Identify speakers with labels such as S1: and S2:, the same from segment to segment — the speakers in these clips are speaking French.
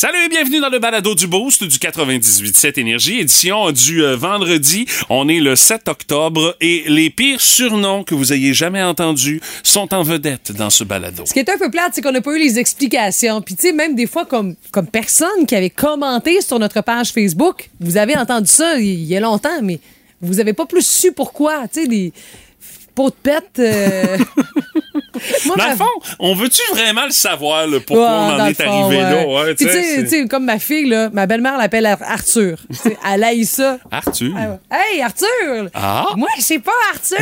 S1: Salut et bienvenue dans le balado du Boost du 98.7 Énergie, édition du euh, vendredi. On est le 7 octobre et les pires surnoms que vous ayez jamais entendus sont en vedette dans ce balado.
S2: Ce qui est un peu plate, c'est qu'on n'a pas eu les explications. Puis, tu sais, même des fois, comme, comme personne qui avait commenté sur notre page Facebook, vous avez entendu ça il y a longtemps, mais vous avez pas plus su pourquoi. Tu sais, des pots de pète. euh, Moi,
S1: Dans
S2: ma-
S1: le fond, on veut-tu vraiment le savoir, là, pourquoi
S2: Ouais,
S1: on en est
S2: fond,
S1: arrivé
S2: ouais.
S1: là? Ouais, tu sais,
S2: sais, sais, comme ma fille, là, ma belle-mère l'appelle Ar- Arthur. Sais, Elle haït ça.
S1: Arthur?
S2: Hey, Arthur!
S1: Ah.
S2: Moi, c'est pas Arthur!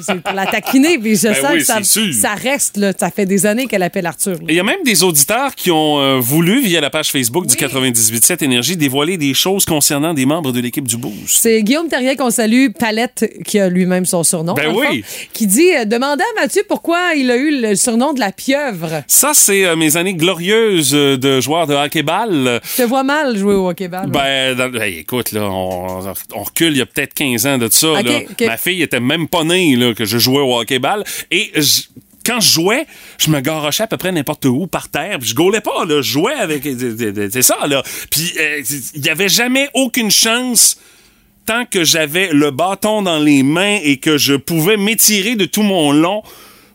S2: c'est pour la taquiner, puis je
S1: Ben
S2: sens
S1: oui,
S2: que ça, ça reste, là. Ça fait des années qu'elle appelle Arthur.
S1: Il y a même des auditeurs qui ont euh, voulu, via la page Facebook du 98.7 Énergie, dévoiler des choses concernant des membres de l'équipe du Boost.
S2: C'est Guillaume Terrien qu'on salue, Palette, qui a lui-même son surnom.
S1: Ben oui.
S2: fond, qui dit euh, Demandez à Mathieu pourquoi il a eu le surnom de la pieuvre.
S1: Ça, c'est euh, mes années glorieuses euh, de joueur de hockey-ball.
S2: Je te vois mal jouer au hockey-ball.
S1: Ben, dans- hey, écoute, là, on, on recule il y a peut-être 15 ans de ça.
S2: Ok,
S1: là.
S2: ok.
S1: Ma fille était même pas née là, que je jouais au hockey-ball. Et je- quand je jouais, je me garochais à peu près n'importe où, par terre. Puis je gaulais pas, là. Je jouais avec... C'est ça, là. Puis euh, il y avait jamais aucune chance tant que j'avais le bâton dans les mains et que je pouvais m'étirer de tout mon long,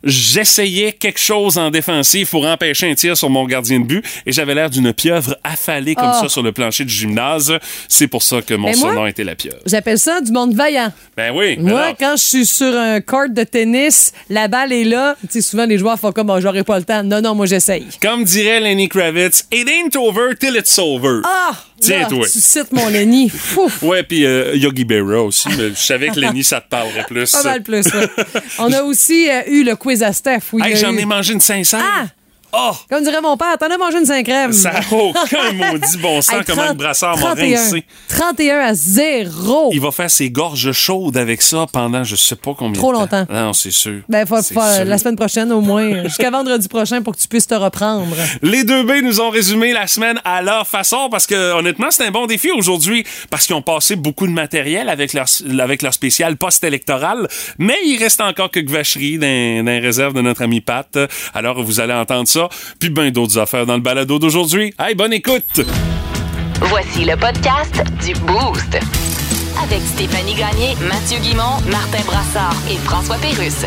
S1: j'essayais quelque chose en défensif pour empêcher un tir sur mon gardien de but et j'avais l'air d'une pieuvre affalée comme
S2: Oh.
S1: ça sur le plancher du gymnase. C'est pour ça que mon surnom était la pieuvre.
S2: J'appelle ça du monde vaillant.
S1: Ben oui.
S2: Moi,
S1: alors.
S2: quand je suis sur un court de tennis, la balle est là. Tu sais, souvent, les joueurs font comme, oh, j'aurai pas le temps. Non, non, moi, j'essaye.
S1: Comme dirait Lenny Kravitz, it ain't over till it's over.
S2: Ah!
S1: Tiens, toi.
S2: Tu cites mon Lenny.
S1: Ouais, puis euh, Yogi Berra aussi, mais je savais que Lenny, ça te parlerait plus.
S2: Pas mal plus, ouais. On a aussi euh, eu le quiz à Steph.
S1: Hey,
S2: a
S1: j'en ai mangé une sincère.
S2: Ah!
S1: Oh!
S2: Comme dirait mon père, t'en as mangé une 5 crème.
S1: Ça n'a aucun maudit bon sens
S2: Hey,
S1: comment le
S2: 30
S1: brassard m'a
S2: 31.
S1: rincé.
S2: 31 à 0.
S1: Il va faire ses gorges chaudes avec ça pendant je sais pas combien
S2: Trop
S1: de temps.
S2: longtemps.
S1: Non, c'est sûr.
S2: Ben, faut,
S1: C'est
S2: faut,
S1: sûr.
S2: la semaine prochaine au moins, jusqu'à vendredi prochain pour que tu puisses te reprendre.
S1: Les deux B nous ont résumé la semaine à leur façon parce que honnêtement, c'est un bon défi aujourd'hui parce qu'ils ont passé beaucoup de matériel avec leur avec leur spécial post-électoral, mais il reste encore quelques vacheries dans, dans les réserves de notre ami Pat. Alors vous allez entendre ça, puis ben d'autres affaires dans le balado d'aujourd'hui. Hey, bonne écoute.
S3: Voici le podcast du Boost. Avec Stéphanie Gagné, Mathieu Guimont, Martin Brassard et François Pérusse.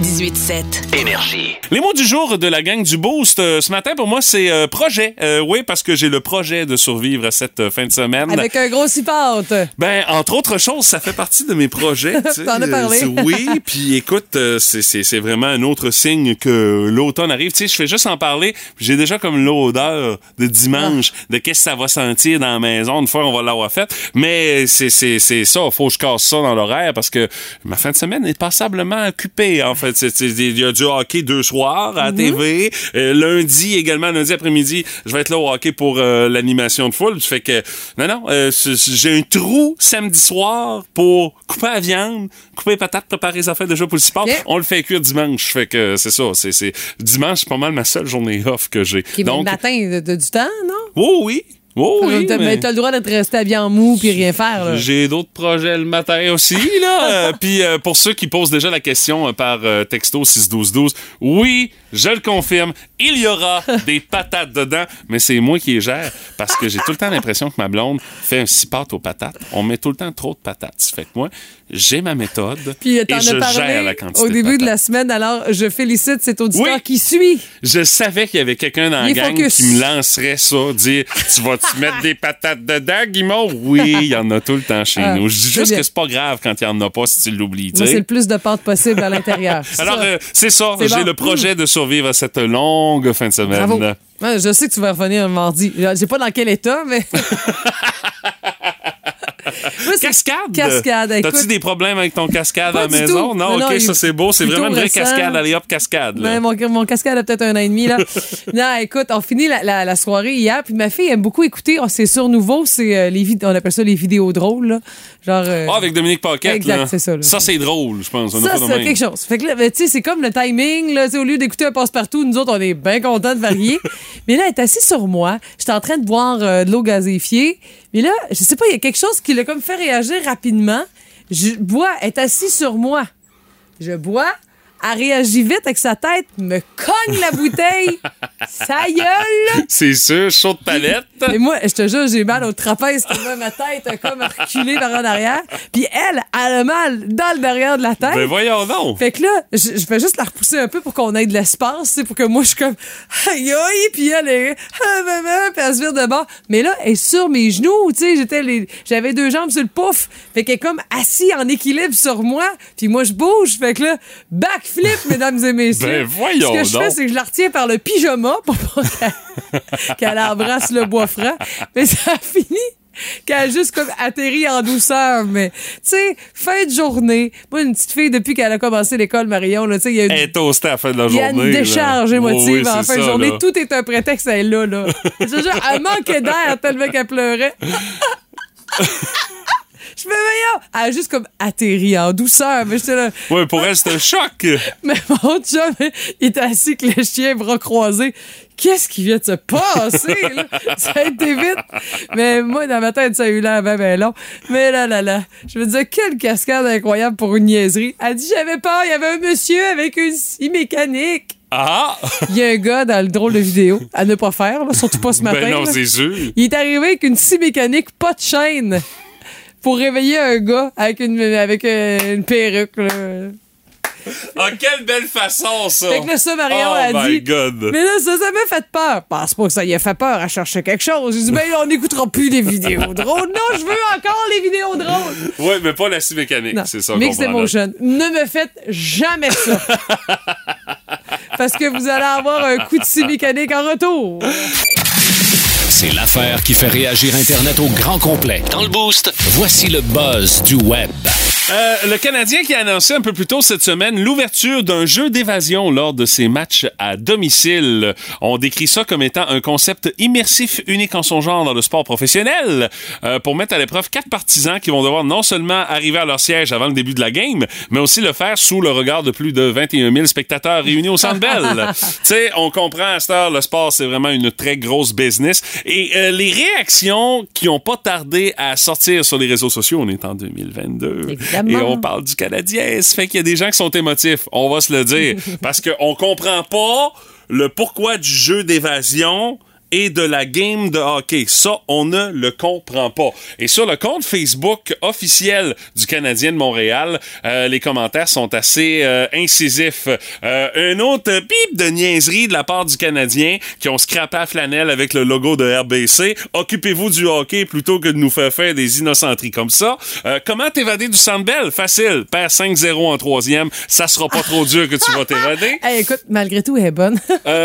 S3: 98.7.
S4: Énergie.
S1: Les mots du jour de la gang du Boost euh, ce matin pour moi c'est euh, projet. Euh, oui, parce que j'ai le projet de survivre à cette euh, fin de semaine.
S2: Avec un gros cipote.
S1: Ben, entre autres choses, ça fait partie de mes projets. tu sais.
S2: T'en as parlé.
S1: Euh, oui, puis écoute, euh, c'est- c'est c'est vraiment un autre signe que l'automne arrive. Tu sais, je fais juste en parler. J'ai déjà comme l'odeur de dimanche,
S2: Ah.
S1: de qu'est-ce que ça va sentir dans la maison une fois on va l'avoir fait. Mais c'est c'est- c'est ça, faut que je casse ça dans l'horaire parce que ma fin de semaine est passablement occupée, en fait. C'est- Il y a du hockey deux soirs à la
S2: Mm-hmm.
S1: TV. Euh, lundi également, lundi après-midi, je vais être là au hockey pour euh, l'animation de foule. Fait que, non, non, euh, j'ai un trou samedi soir pour couper la viande, couper les patates, préparer les affaires déjà pour le support. On le fait cuire dimanche. Fait que c'est ça. C'est, c'est, dimanche, c'est pas mal ma seule journée off que j'ai.
S2: Qui est le matin de, de- du temps, non?
S1: oh oui. Oh oui.
S2: T'as-
S1: mais-
S2: t'as le droit d'être resté habillé en mou puis rien faire. Là.
S1: j'ai d'autres projets le matin aussi, là. Euh, Puis euh, pour ceux qui posent déjà la question euh, par euh, texto 61212, oui, je le confirme, il y aura des patates dedans, mais c'est moi qui les gère parce que j'ai tout le temps l'impression que ma blonde fait un six pâtes aux patates. On met tout le temps trop de patates. Ça fait que moi, j'ai ma méthode
S2: Puis
S1: et je gère la quantité
S2: au début de, la semaine. Alors, je félicite cet auditeur
S1: Oui.
S2: qui suit.
S1: Je savais qu'il y avait quelqu'un dans la gang
S2: focus.
S1: qui me lancerait ça, dire Tu vas-tu mettre des patates dedans, Guimond? Oui, il y en a tout le temps chez
S2: Ah,
S1: nous. Je dis
S2: c'est
S1: juste
S2: bien.
S1: que c'est pas grave quand il y en a pas si tu l'oublies. tu
S2: c'est le plus de pâte possible à l'intérieur.
S1: Alors,
S2: Ça.
S1: euh, c'est ça.
S2: C'est
S1: J'ai
S2: bon.
S1: le projet de survivre à cette longue fin de semaine.
S2: Bravo. Ouais, je sais que tu vas revenir mardi. Je sais pas dans quel état, mais.
S1: Cascade?
S2: Cascade, écoute.
S1: T'as-tu des problèmes avec ton cascade à la maison? Non,
S2: Non, non,
S1: ok, ça c'est beau. C'est vraiment une vraie
S2: récent.
S1: cascade. Allez hop, cascade. là.
S2: Mon, mon cascade a peut-être un an et demi, là. non, écoute, on finit la, la- la soirée hier, puis ma fille aime beaucoup écouter. oh, c'est sur nouveau, c'est euh, les on appelle ça les vidéos drôles, là. Genre. euh,
S1: Ah, avec Dominique Paquette.
S2: Exact, c'est ça, là.
S1: Ça, c'est drôle, je pense. On
S2: ça, c'est quelque chose. Fait que là, ben, tu sais, c'est comme le timing, là. Au lieu d'écouter un passe-partout, nous autres, on est bien contents de varier. Mais là, elle est assise sur moi. J'étais en train de boire euh, de l'eau gazéifiée. Mais là, je sais pas, il y a quelque chose qui l'a comme fait réagir rapidement. Je bois, est assise sur moi. Je bois. Elle réagit vite avec sa tête, me cogne la bouteille. sa gueule!
S1: C'est sûr, chaud de palette.
S2: Et moi, je te jure, j'ai mal au trapèze, ma tête a comme reculé vers en arrière. Puis elle, elle a mal dans le derrière de la tête.
S1: Ben voyons donc.
S2: Fait que là, je, je fais juste la repousser un peu pour qu'on ait de l'espace, sais, pour que moi, je suis comme, aïe, aïe, puis elle est, ah, maman, puis elle se vire de bord. Mais là, elle est sur mes genoux, tu sais, j'étais les, j'avais deux jambes sur le pouf. Fait qu'elle est comme assise en équilibre sur moi, puis moi, je bouge. Fait que là, backflip, mesdames et messieurs.
S1: Ben, voyons
S2: Ce que je
S1: donc.
S2: fais, c'est que je la retiens par le pyjama pour qu'elle, embrasse le bois franc. Mais ça a fini qu'elle a juste comme atterri en douceur. Mais, tu sais, fin de journée. Moi, une petite fille, depuis qu'elle a commencé l'école, Marion, là, tu sais, il y a une
S1: Elle est toastée à la fin de la
S2: il y a une
S1: là.
S2: décharge
S1: Oh,
S2: émotive
S1: oui,
S2: en fin de journée.
S1: là.
S2: Tout est un prétexte à elle là. là. Je jure, elle manquait d'air tellement qu'elle pleurait. Je me voyais, elle a juste comme atterri en douceur. Mais j'étais là.
S1: Ouais, pour elle, c'est un choc.
S2: Mais mon chum, il était assis avec le chien, bras croisés. Qu'est-ce qui vient de se passer, là? Ça a été vite. Mais moi, dans ma tête, ça a eu l'air ben, ben long. Mais là, là, là. Je me disais, quelle cascade incroyable pour une niaiserie. Elle dit, j'avais peur, il y avait un monsieur avec une scie mécanique.
S1: Ah!
S2: Il y a un gars dans le drôle de vidéo à ne pas faire, là, surtout pas ce matin.
S1: Ben non, c'est sûr.
S2: Il est arrivé avec une scie mécanique, pas de chaîne, pour réveiller un gars avec une, avec une perruque. Là.
S1: Ah, quelle belle façon, ça!
S2: Fait que là, ça, Marion
S1: oh
S2: a
S1: my
S2: dit.
S1: God!
S2: Mais là, ça, ça m'a fait peur. Pense pas que ça y a fait peur à chercher quelque chose. J'ai dit, ben là, on n'écoutera plus les vidéos drôles. Non, je veux encore les vidéos drôles.
S1: Ouais, mais pas la scie mécanique, c'est ça.
S2: Mixed. Emotion. Ne me faites jamais ça. Parce que vous allez avoir un coup de scie mécanique en retour.
S4: C'est l'affaire qui fait réagir Internet au grand complet. Dans le boost, voici le buzz du web.
S1: Euh, le Canadien qui a annoncé un peu plus tôt cette semaine l'ouverture d'un jeu d'évasion lors de ses matchs à domicile. On décrit ça comme étant un concept immersif unique en son genre dans le sport professionnel euh, pour mettre à l'épreuve quatre partisans qui vont devoir non seulement arriver à leur siège avant le début de la game, mais aussi le faire sous le regard de plus de 21 000 spectateurs réunis au Centre Bell. tu sais, on comprend à cette heure, le sport, c'est vraiment une très grosse business. Et euh, les réactions qui ont pas tardé à sortir sur les réseaux sociaux, on est en 2022.
S2: Évidemment.
S1: Et on parle du Canadien. Ça fait qu'il y a des gens qui sont émotifs. On va se le dire. parce qu'on comprend pas le pourquoi du jeu d'évasion et de la game de hockey. Ça, on ne le comprend pas. Et sur le compte Facebook officiel du Canadien de Montréal, euh, les commentaires sont assez euh, incisifs. Euh, un autre bip de niaiserie de la part du Canadien qui ont scrappé à flanelle avec le logo de RBC. Occupez-vous du hockey plutôt que de nous faire faire des innocenteries comme ça. Euh, comment t'évader du Sandbell? Facile. Perds 5-0 en troisième. Ça sera pas trop dur que tu vas t'évader.
S2: Hey, écoute, malgré tout, elle est bonne.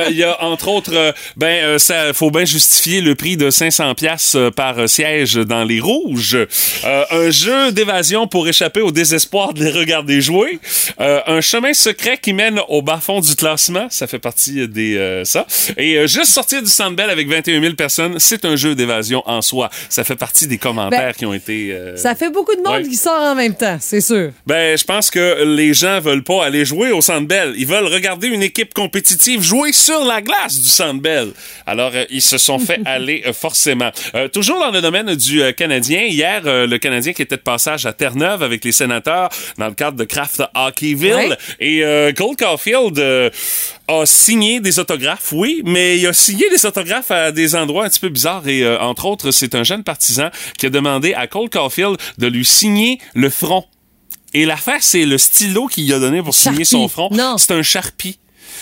S1: Il y a entre autres, ben ça faut bien justifier le prix de 500 pièces par euh, siège dans les rouges. Euh, un jeu d'évasion pour échapper au désespoir de les regarder jouer. Euh, un chemin secret qui mène au bas fond du classement, ça fait partie des euh, ça. Et juste sortir du Sandbell avec 21 000 personnes, c'est un jeu d'évasion en soi. Ça fait partie des commentaires
S2: Ben,
S1: qui ont été.
S2: Ça fait beaucoup de monde
S1: Ouais.
S2: qui sort en même temps, c'est sûr.
S1: ben, je pense que les gens veulent pas aller jouer au Centre Bell. Ils veulent regarder une équipe compétitive jouer sur la glace du Centre Bell. Alors, ils se sont fait aller euh, forcément. Euh, toujours dans le domaine du euh, Canadien, hier, euh, le Canadien qui était de passage à Terre-Neuve avec les sénateurs dans le cadre de Kraft Hockeyville.
S2: Ouais.
S1: Et euh, Cole Caulfield euh, a signé des autographes, oui, mais il a signé des autographes à des endroits un petit peu bizarres. Et euh, entre autres, c'est un jeune partisan qui a demandé à Cole Caulfield de lui signer le front. Et l'affaire, c'est le stylo qu'il a donné pour signer
S2: Sharpie.
S1: son front.
S2: Non.
S1: C'est un Sharpie.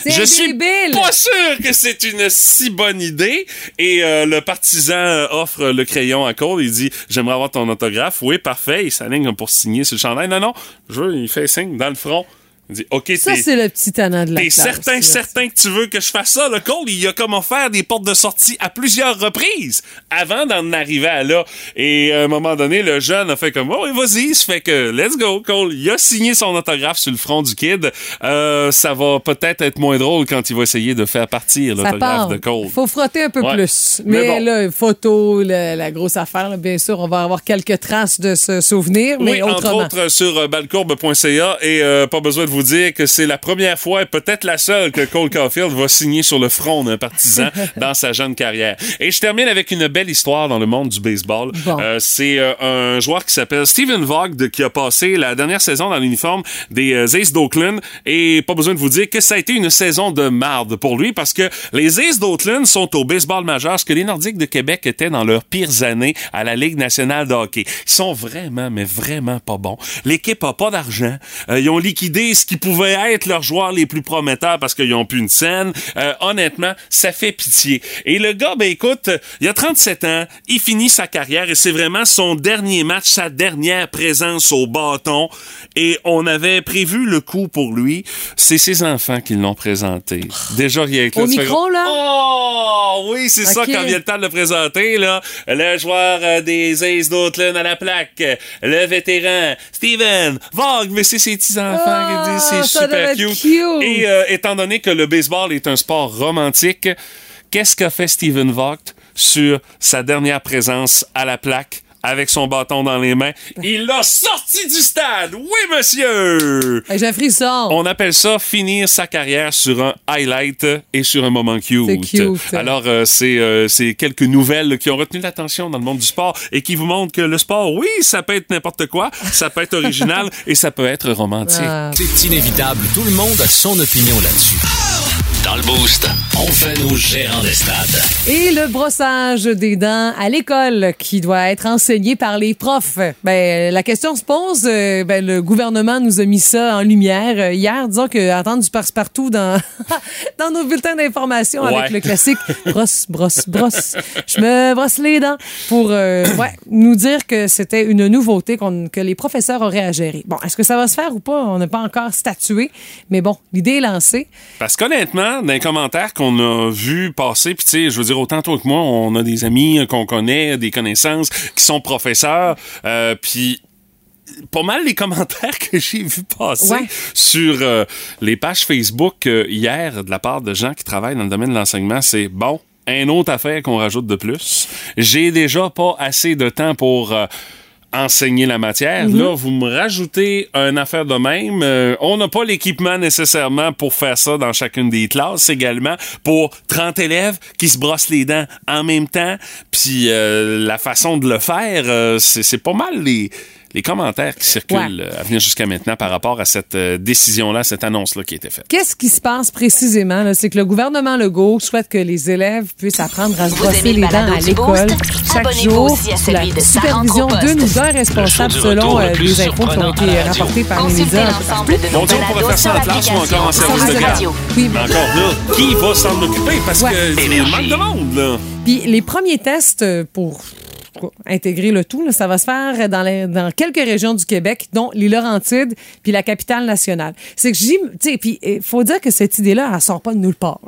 S1: Je suis pas sûr que c'est une si bonne idée. Et euh, le partisan euh, offre le crayon à Cole. Il dit J'aimerais avoir ton autographe. Oui, parfait. Il s'aligne pour signer sur le chandail. Non, non. Je veux, il fait signe dans le front. Dit OK,
S2: Ça, c'est le petit tannant de la
S1: T'es certain, certain que tu veux que je fasse ça, le Cole? Il a comme offert des portes de sortie à plusieurs reprises avant d'en arriver à là. Et à un moment donné, le jeune a fait comme, oh, vas-y, ça fait que, let's go, Cole. Il a signé son autographe sur le front du kid. Euh, ça va peut-être être moins drôle quand il va essayer de faire partir l'autographe de Cole.
S2: Faut frotter un peu
S1: Ouais.
S2: plus.
S1: Mais
S2: Mais,
S1: bon.
S2: là, photo, la, la grosse affaire, là, bien sûr, on va avoir quelques traces de ce souvenir, mais
S1: oui, entre
S2: autrement.
S1: autres sur euh, balcourbe.ca et euh, pas besoin de vous vous dire que c'est la première fois, et peut-être la seule, que Cole Caulfield va signer sur le front d'un partisan dans sa jeune carrière. Et je termine avec une belle histoire dans le monde du baseball.
S2: Bon.
S1: Euh, c'est euh, un joueur qui s'appelle Steven Vogt qui a passé la dernière saison dans l'uniforme des euh, Aces d'Oakland. Et pas besoin de vous dire que ça a été une saison de marde pour lui parce que les Aces d'Oakland sont au baseball majeur, ce que les Nordiques de Québec étaient dans leurs pires années à la Ligue nationale de hockey. Ils sont vraiment, mais vraiment pas bons. L'équipe a pas d'argent. Euh, ils ont liquidé ce qui pouvait être leurs joueurs les plus prometteurs parce qu'ils ont plus une scène. Euh, honnêtement, ça fait pitié. Et le gars, ben écoute, il a 37 ans, il finit sa carrière et c'est vraiment son dernier match, sa dernière présence au bâton. Et on avait prévu le coup pour lui. C'est ses enfants qui l'ont présenté. Déjà, rien que là,
S2: Au micro, là?
S1: Oh, oui, c'est ça quand vient le temps de le présenter, là. Le joueur euh, des Aces d'Oakland à la plaque, le vétéran, Steven, Vogue, mais c'est ses petits-enfants
S2: Ah,
S1: qui disent, c'est
S2: ça doit
S1: super cute. Et euh, étant donné que le baseball est un sport romantique, qu'est-ce qu'a fait Steven Vogt sur sa dernière présence à la plaque? Avec son bâton dans les mains, il l'a sorti du stade. Oui, monsieur.
S2: Hey, J'ai frisson.
S1: On appelle ça finir sa carrière sur un highlight et sur un moment cute.
S2: C'est cute.
S1: Alors, euh, c'est euh, c'est quelques nouvelles qui ont retenu l'attention dans le monde du sport et qui vous montrent que le sport, oui, ça peut être n'importe quoi, ça peut être original et ça peut être romantique.
S2: Ah.
S4: C'est inévitable. Tout le monde a son opinion là-dessus. Dans le Boost, on fait nos gérants des stades.
S2: Et le brossage des dents à l'école qui doit être enseigné par les profs. Ben, la question se pose. euh, ben, le gouvernement nous a mis ça en lumière euh, hier. Disons que entendre du passe-partout dans, dans nos bulletins d'information
S1: Ouais.
S2: avec le classique brosse, brosse, brosse. Je me brosse les dents pour euh, ouais, nous dire que c'était une nouveauté qu'on- que les professeurs auraient à gérer. Bon, est-ce que ça va se faire ou pas? On n'a pas encore statué. Mais bon, l'idée est lancée.
S1: Parce qu'honnêtement, dans les commentaires qu'on a vu passer, puis tu sais, je veux dire, autant toi que moi, on a des amis qu'on connaît, des connaissances qui sont professeurs, euh, puis pas mal les commentaires que j'ai vu passer
S2: Ouais.
S1: sur euh, les pages Facebook euh, hier de la part de gens qui travaillent dans le domaine de l'enseignement, c'est bon. Un autre affaire qu'on rajoute de plus. J'ai déjà pas assez de temps pour euh, enseigner la matière. Là, vous me rajoutez une affaire de même. Euh, on n'a pas l'équipement nécessairement pour faire ça dans chacune des classes également. Pour 30 élèves qui se brossent les dents en même temps. Puis euh, la façon de le faire, euh, c'est c'est pas mal les, les commentaires qui circulent euh, à venir jusqu'à maintenant par rapport à cette euh, décision-là, cette annonce-là qui a été faite.
S2: Qu'est-ce qui se passe précisément? C'est que le gouvernement Legault souhaite que les élèves puissent apprendre à se brosser les
S3: le
S2: dents à l'école chaque jour
S3: aussi à
S2: sous la
S3: celui de
S2: supervision
S3: rentre au
S2: d'un ou
S3: poste.
S2: d'un responsable selon euh, les infos qui ont été rapportées par les médias.
S3: nos
S1: Dieu, on pourrait faire ça en classe ou encore en service de garde?
S2: Oui,
S1: Mais encore là, qui va s'en occuper? Parce
S2: Ouais.
S1: que il manque de monde, là?
S2: Puis les premiers tests pour intégrer le tout, là, ça va se faire dans, les- dans quelques régions du Québec, dont les Laurentides puis la capitale nationale. C'est que j'y, puis il faut dire que cette idée-là, elle sort pas de nulle part.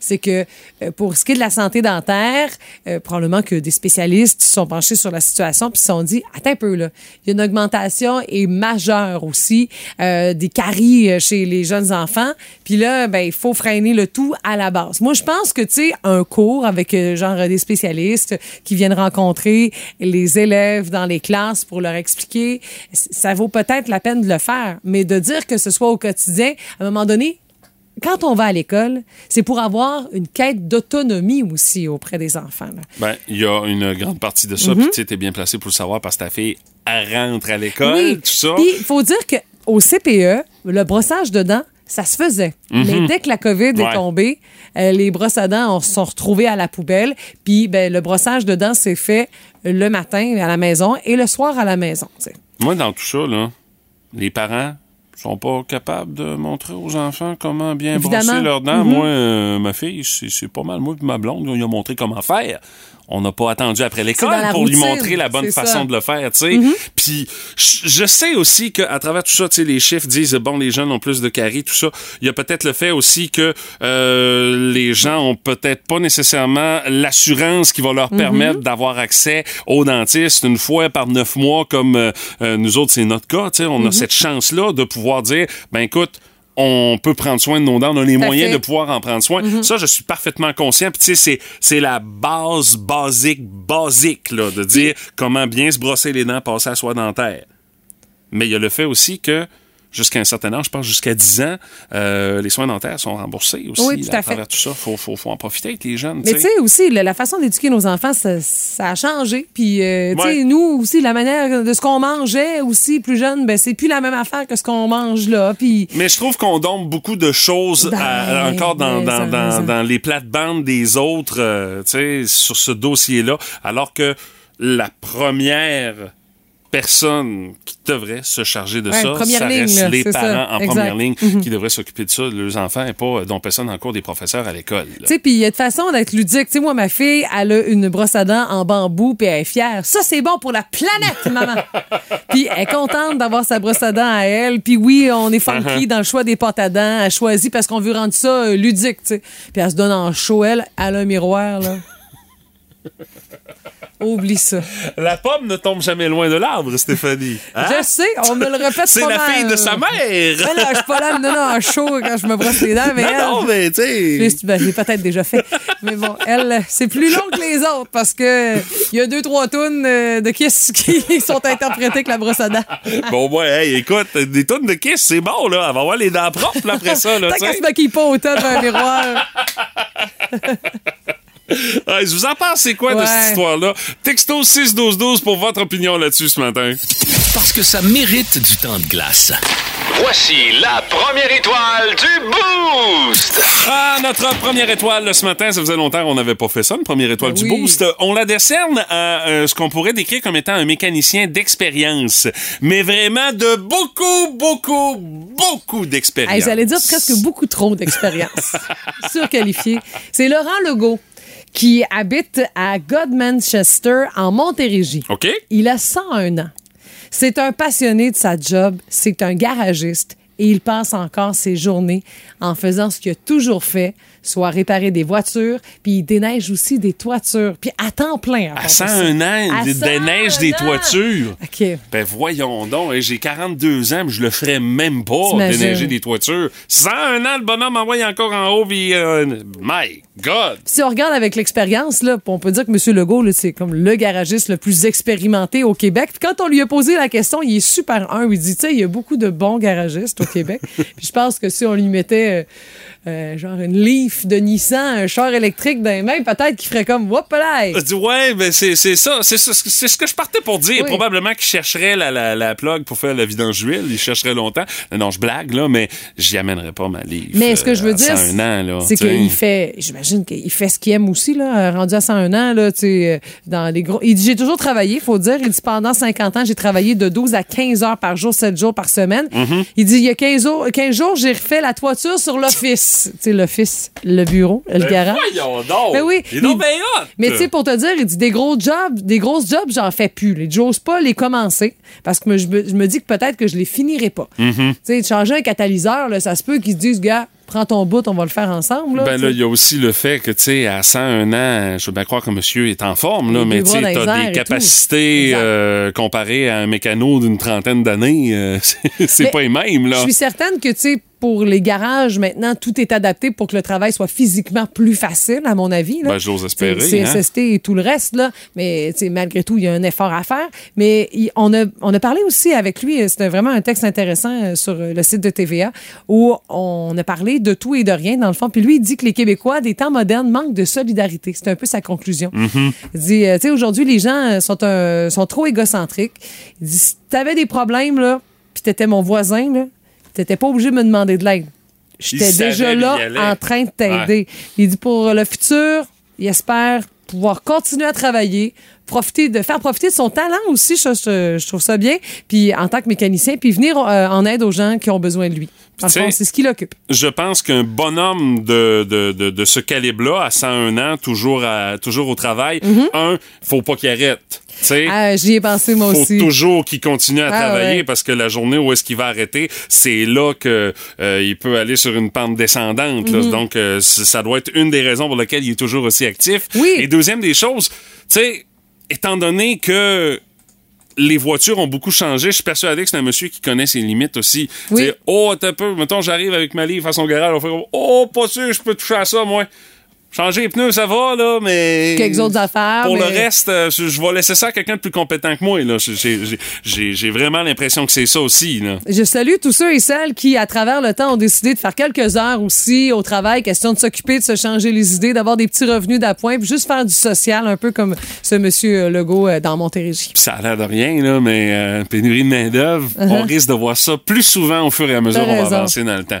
S2: C'est que euh, pour ce qui est de la santé dentaire, euh, probablement que des spécialistes se sont penchés sur la situation puis se sont dit, attends un peu là, il y a une augmentation et majeure aussi euh, des caries euh, chez les jeunes enfants. Puis là, ben il faut freiner le tout à la base. Moi, je pense que tu sais un cours avec euh, genre des spécialistes qui viennent rencontrer les élèves dans les classes pour leur expliquer, ça vaut peut-être la peine de le faire, mais de dire que ce soit au quotidien, à un moment donné, quand on va à l'école, c'est pour avoir une quête d'autonomie aussi auprès des enfants.
S1: Ben, il y a une grande partie de ça, puis tu sais, t'es bien placé pour le savoir parce que ta fille, elle rentre à l'école,
S2: Oui.
S1: tout ça.
S2: Il faut dire qu'au CPE, le brossage de dents, ça se faisait. Mais dès que la COVID
S1: Mhm. Ouais.
S2: est tombée, euh, les brosses à dents on- se sont retrouvées à la poubelle. Puis ben, le brossage de dents s'est fait le matin à la maison et le soir à la maison.
S1: Moi, dans tout ça, là, les parents sont pas capables de montrer aux enfants comment bien
S2: Évidemment.
S1: brosser leurs dents.
S2: Mhm.
S1: Moi, euh, ma fille, c'est c'est pas mal. Moi et ma blonde, on lui a montré comment faire. On n'a pas attendu après l'école pour lui montrer la bonne façon
S2: ça.
S1: De le faire, tu sais. Puis je sais aussi qu'à travers tout ça, tu sais, les chiffres disent bon, les jeunes ont plus de caries, tout ça. Il y a peut-être le fait aussi que euh, les gens ont peut-être pas nécessairement l'assurance qui va leur
S2: Mhm.
S1: permettre d'avoir accès au dentiste une fois par neuf mois, comme euh, euh, nous autres, c'est notre cas. Tu sais, on a cette chance-là de pouvoir dire ben écoute on peut prendre soin de nos dents, on a les moyens.
S2: Mhm.
S1: de pouvoir en prendre soin. Ça, je suis parfaitement conscient. Puis, tu sais, c'est, c'est la base basique, basique, là, de dire comment bien se brosser les dents, passer à soie dentaire. Mais il y a le fait aussi que jusqu'à un certain âge, je pense jusqu'à 10 ans, euh, les soins dentaires sont remboursés aussi.
S2: Oui, tout
S1: là,
S2: à fait.
S1: travers tout ça, faut, faut, faut en profiter avec les jeunes.
S2: Mais
S1: tu sais.
S2: aussi, la, la façon d'éduquer nos enfants, ça, ça a changé. Puis, euh, tu sais,
S1: Ouais.
S2: nous aussi, la manière de ce qu'on mangeait aussi plus jeune, ben c'est plus la même affaire que ce qu'on mange là. Puis,
S1: Mais je trouve qu'on donne beaucoup de choses à-
S2: Ben,
S1: encore dans,
S2: mais
S1: dans, dans, dans les plates-bandes des autres, euh, tu sais, sur ce dossier-là, alors que la première personne qui devrait se charger de
S2: Ouais,
S1: ça, ça
S2: ligne,
S1: reste
S2: là,
S1: les
S2: ça.
S1: parents en
S2: Exact.
S1: première ligne
S2: Mhm.
S1: qui devraient s'occuper de ça, de leurs enfants, et pas euh, dont personne en cours des professeurs à l'école.
S2: tu sais, puis il y a de façon d'être ludique. Tu sais, moi, ma fille, elle a une brosse à dents en bambou, puis elle est fière. Ça, c'est bon pour la planète, maman. puis elle est contente d'avoir sa brosse à dents à elle. Puis oui, on est funky
S1: Uh-huh.
S2: dans le choix des pâtes à dents. Elle choisit parce qu'on veut rendre ça euh, ludique. Puis elle se donne en chaud, elle. Elle a un miroir, là. Oublie ça.
S1: La pomme ne tombe jamais loin de l'arbre, Stéphanie. Hein?
S2: Je sais, on me le répète
S1: C'est la
S2: mal.
S1: fille de sa mère.
S2: Elle, suis pas là me donner en chaud quand je me brosse les dents, mais
S1: non,
S2: elle...
S1: non, mais tu sais.
S2: Ben, j'ai peut-être déjà fait. Mais bon, elle, c'est plus long que les autres parce que il y a deux, trois tonnes de Kiss qui sont interprétées avec la brosse à dents.
S1: Bon, ouais, hey, écoute, des tonnes de kiss, c'est bon, là. Elle va avoir les dents propres, là, après ça, là,
S2: Tant qu'elle se maquille pas autant devant un miroir.
S1: Je vous en pense, c'est quoi de cette histoire-là? Texto 61212 pour votre opinion là-dessus ce matin.
S4: Parce que ça mérite du temps de glace.
S5: Voici la première étoile du Boost!
S1: Ah, notre première étoile ce matin, ça faisait longtemps qu'on n'avait pas fait ça, une première étoile du. Boost. On la décerne à euh, ce qu'on pourrait décrire comme étant un mécanicien d'expérience, mais vraiment de beaucoup, beaucoup, beaucoup d'expérience.
S2: Hey, J'allais dire presque beaucoup trop d'expérience. Surqualifié. C'est Laurent Legault qui habite à Godmanchester, en Montérégie.
S1: OK?
S2: Il a 101 ans. C'est un passionné de sa job, c'est un garagiste et il passe encore ses journées en faisant ce qu'il a toujours fait, soit réparer des voitures, puis il déneige aussi des toitures, puis à temps plein.
S1: À 101 ans, il déneige
S2: 101
S1: des toitures.
S2: OK.
S1: Ben voyons donc, j'ai 42 ans, mais je le ferais même pas, déneiger des toitures. 101 ans, le bonhomme envoie encore en haut, puis euh, my God!
S2: Si on regarde avec l'expérience, là, on peut dire que M. Legault, c'est comme le garagiste le plus expérimenté au Québec. Puis quand on lui a posé la question, il est super humble. Il dit, tu sais, il y a beaucoup de bons garagistes au Québec. Puis je pense que si on lui mettait euh, euh, genre une Leaf de Nissan, un char électrique dans les mains, peut-être qu'il ferait comme, whoop là.
S1: Je dis, ouais, ben c'est c'est ça, c'est ce que je partais pour dire.
S2: Oui.
S1: Probablement qu'il chercherait la, la, la plug pour faire la vidange d'huile, il chercherait longtemps. Non, je blague, là, mais j'y amènerai pas ma livre.
S2: Mais ce que je veux
S1: à
S2: dire,
S1: 101 ans, là,
S2: c'est qu'il fait, j'imagine qu'il fait ce qu'il aime aussi, là, rendu à 101 ans, là, tu euh, dans les gros. Il dit, j'ai toujours travaillé, faut dire. Il dit, pendant 50 ans, j'ai travaillé de 12 à 15 heures par jour, 7 jours par semaine.
S1: Mm-hmm.
S2: Il dit, il y a 15 jours, 15 jours, j'ai refait la toiture sur l'office. Tu sais, l'office, le bureau, le
S1: Ben
S2: garage.
S1: Voyons donc!
S2: Ben oui.
S1: Il bien hot!
S2: Mais tu sais, pour te dire, il dit des gros jobs, des grosses jobs, j'en fais plus. Les j'ose pas les commencer parce que je me, je me dis que peut-être que je les finirai pas. Tu sais, de changer un catalyseur, là, ça se peut qu'ils se disent, gars, prends ton bout, on va le faire ensemble. Là,
S1: Ben là, il y a aussi le fait que, tu sais, à 101 ans, je veux bien croire que monsieur est en forme, là, mais tu
S2: airs
S1: des capacités euh, comparées à un mécano d'une trentaine d'années, euh, c'est-
S2: Mais
S1: pas les mêmes, là.
S2: Je suis certaine que, tu sais, pour les garages, maintenant, tout est adapté pour que le travail soit physiquement plus facile, à mon avis. Là.
S1: Ben, j'ose espérer,
S2: C'est
S1: hein.
S2: CSST et tout le reste, là. Mais, malgré tout, il y a un effort à faire. Mais il- on, a, on a parlé aussi avec lui, euh, c'était vraiment un texte intéressant euh, sur euh, le site de TVA, où on a parlé de tout et de rien, dans le fond. Puis lui, il dit que les Québécois, des temps modernes, manquent de solidarité. C'est un peu sa conclusion.
S1: Mm-hmm.
S2: Il dit, tu sais, aujourd'hui, les gens sont, un- sont trop égocentriques. Il dit, si t'avais des problèmes, là, puis t'étais mon voisin, là, t'étais pas obligé de me demander de l'aide. J'étais déjà là en train de t'aider. Il dit, pour le futur, il espère pouvoir continuer à travailler, profiter de faire profiter de son talent aussi, je, je- je trouve ça bien, puis en tant que mécanicien, puis venir euh, en aide aux gens qui ont besoin de lui. C'est ce qui l'occupe.
S1: je pense qu'un bonhomme de, de, de, de ce calibre-là, à 101 ans, toujours, à, toujours au travail, un, faut pas qu'il arrête.
S2: Ah, J'y ai pensé moi
S1: faut
S2: aussi.
S1: toujours qu'il continue à
S2: Ah,
S1: travailler
S2: ouais.
S1: parce que la journée où est-ce qu'il va arrêter, c'est là que euh, il peut aller sur une pente descendante. là.
S2: Mm-hmm.
S1: Donc, euh, ça doit être une des raisons pour lesquelles il est toujours aussi actif.
S2: Oui.
S1: Et deuxième des choses, tu sais, étant donné que les voitures ont beaucoup changé. Je suis persuadé que c'est un monsieur qui connaît ses limites aussi.
S2: Oui.
S1: Tu sais, oh, t'as peu. Mettons, j'arrive avec ma livre à son garage, on fait, oh, pas sûr, je peux toucher à ça, moi. Changer les pneus, ça va, là, mais.
S2: Quelques autres affaires,
S1: Pour le reste, euh, je, je vais laisser ça à quelqu'un de plus compétent que moi, là. J'ai- vraiment l'impression que c'est ça aussi, là.
S2: Je salue tous ceux et celles qui, à travers le temps, ont décidé de faire quelques heures aussi au travail, question de s'occuper, de se changer les idées, d'avoir des petits revenus d'appoint, puis juste faire du social, un peu comme ce monsieur Legault euh, dans Montérégie.
S1: Ça a l'air de rien, là, mais euh, pénurie de main-d'œuvre, on risque de voir ça plus souvent au fur et à mesure
S2: Uh-huh.
S1: Qu'on va avancer dans le temps.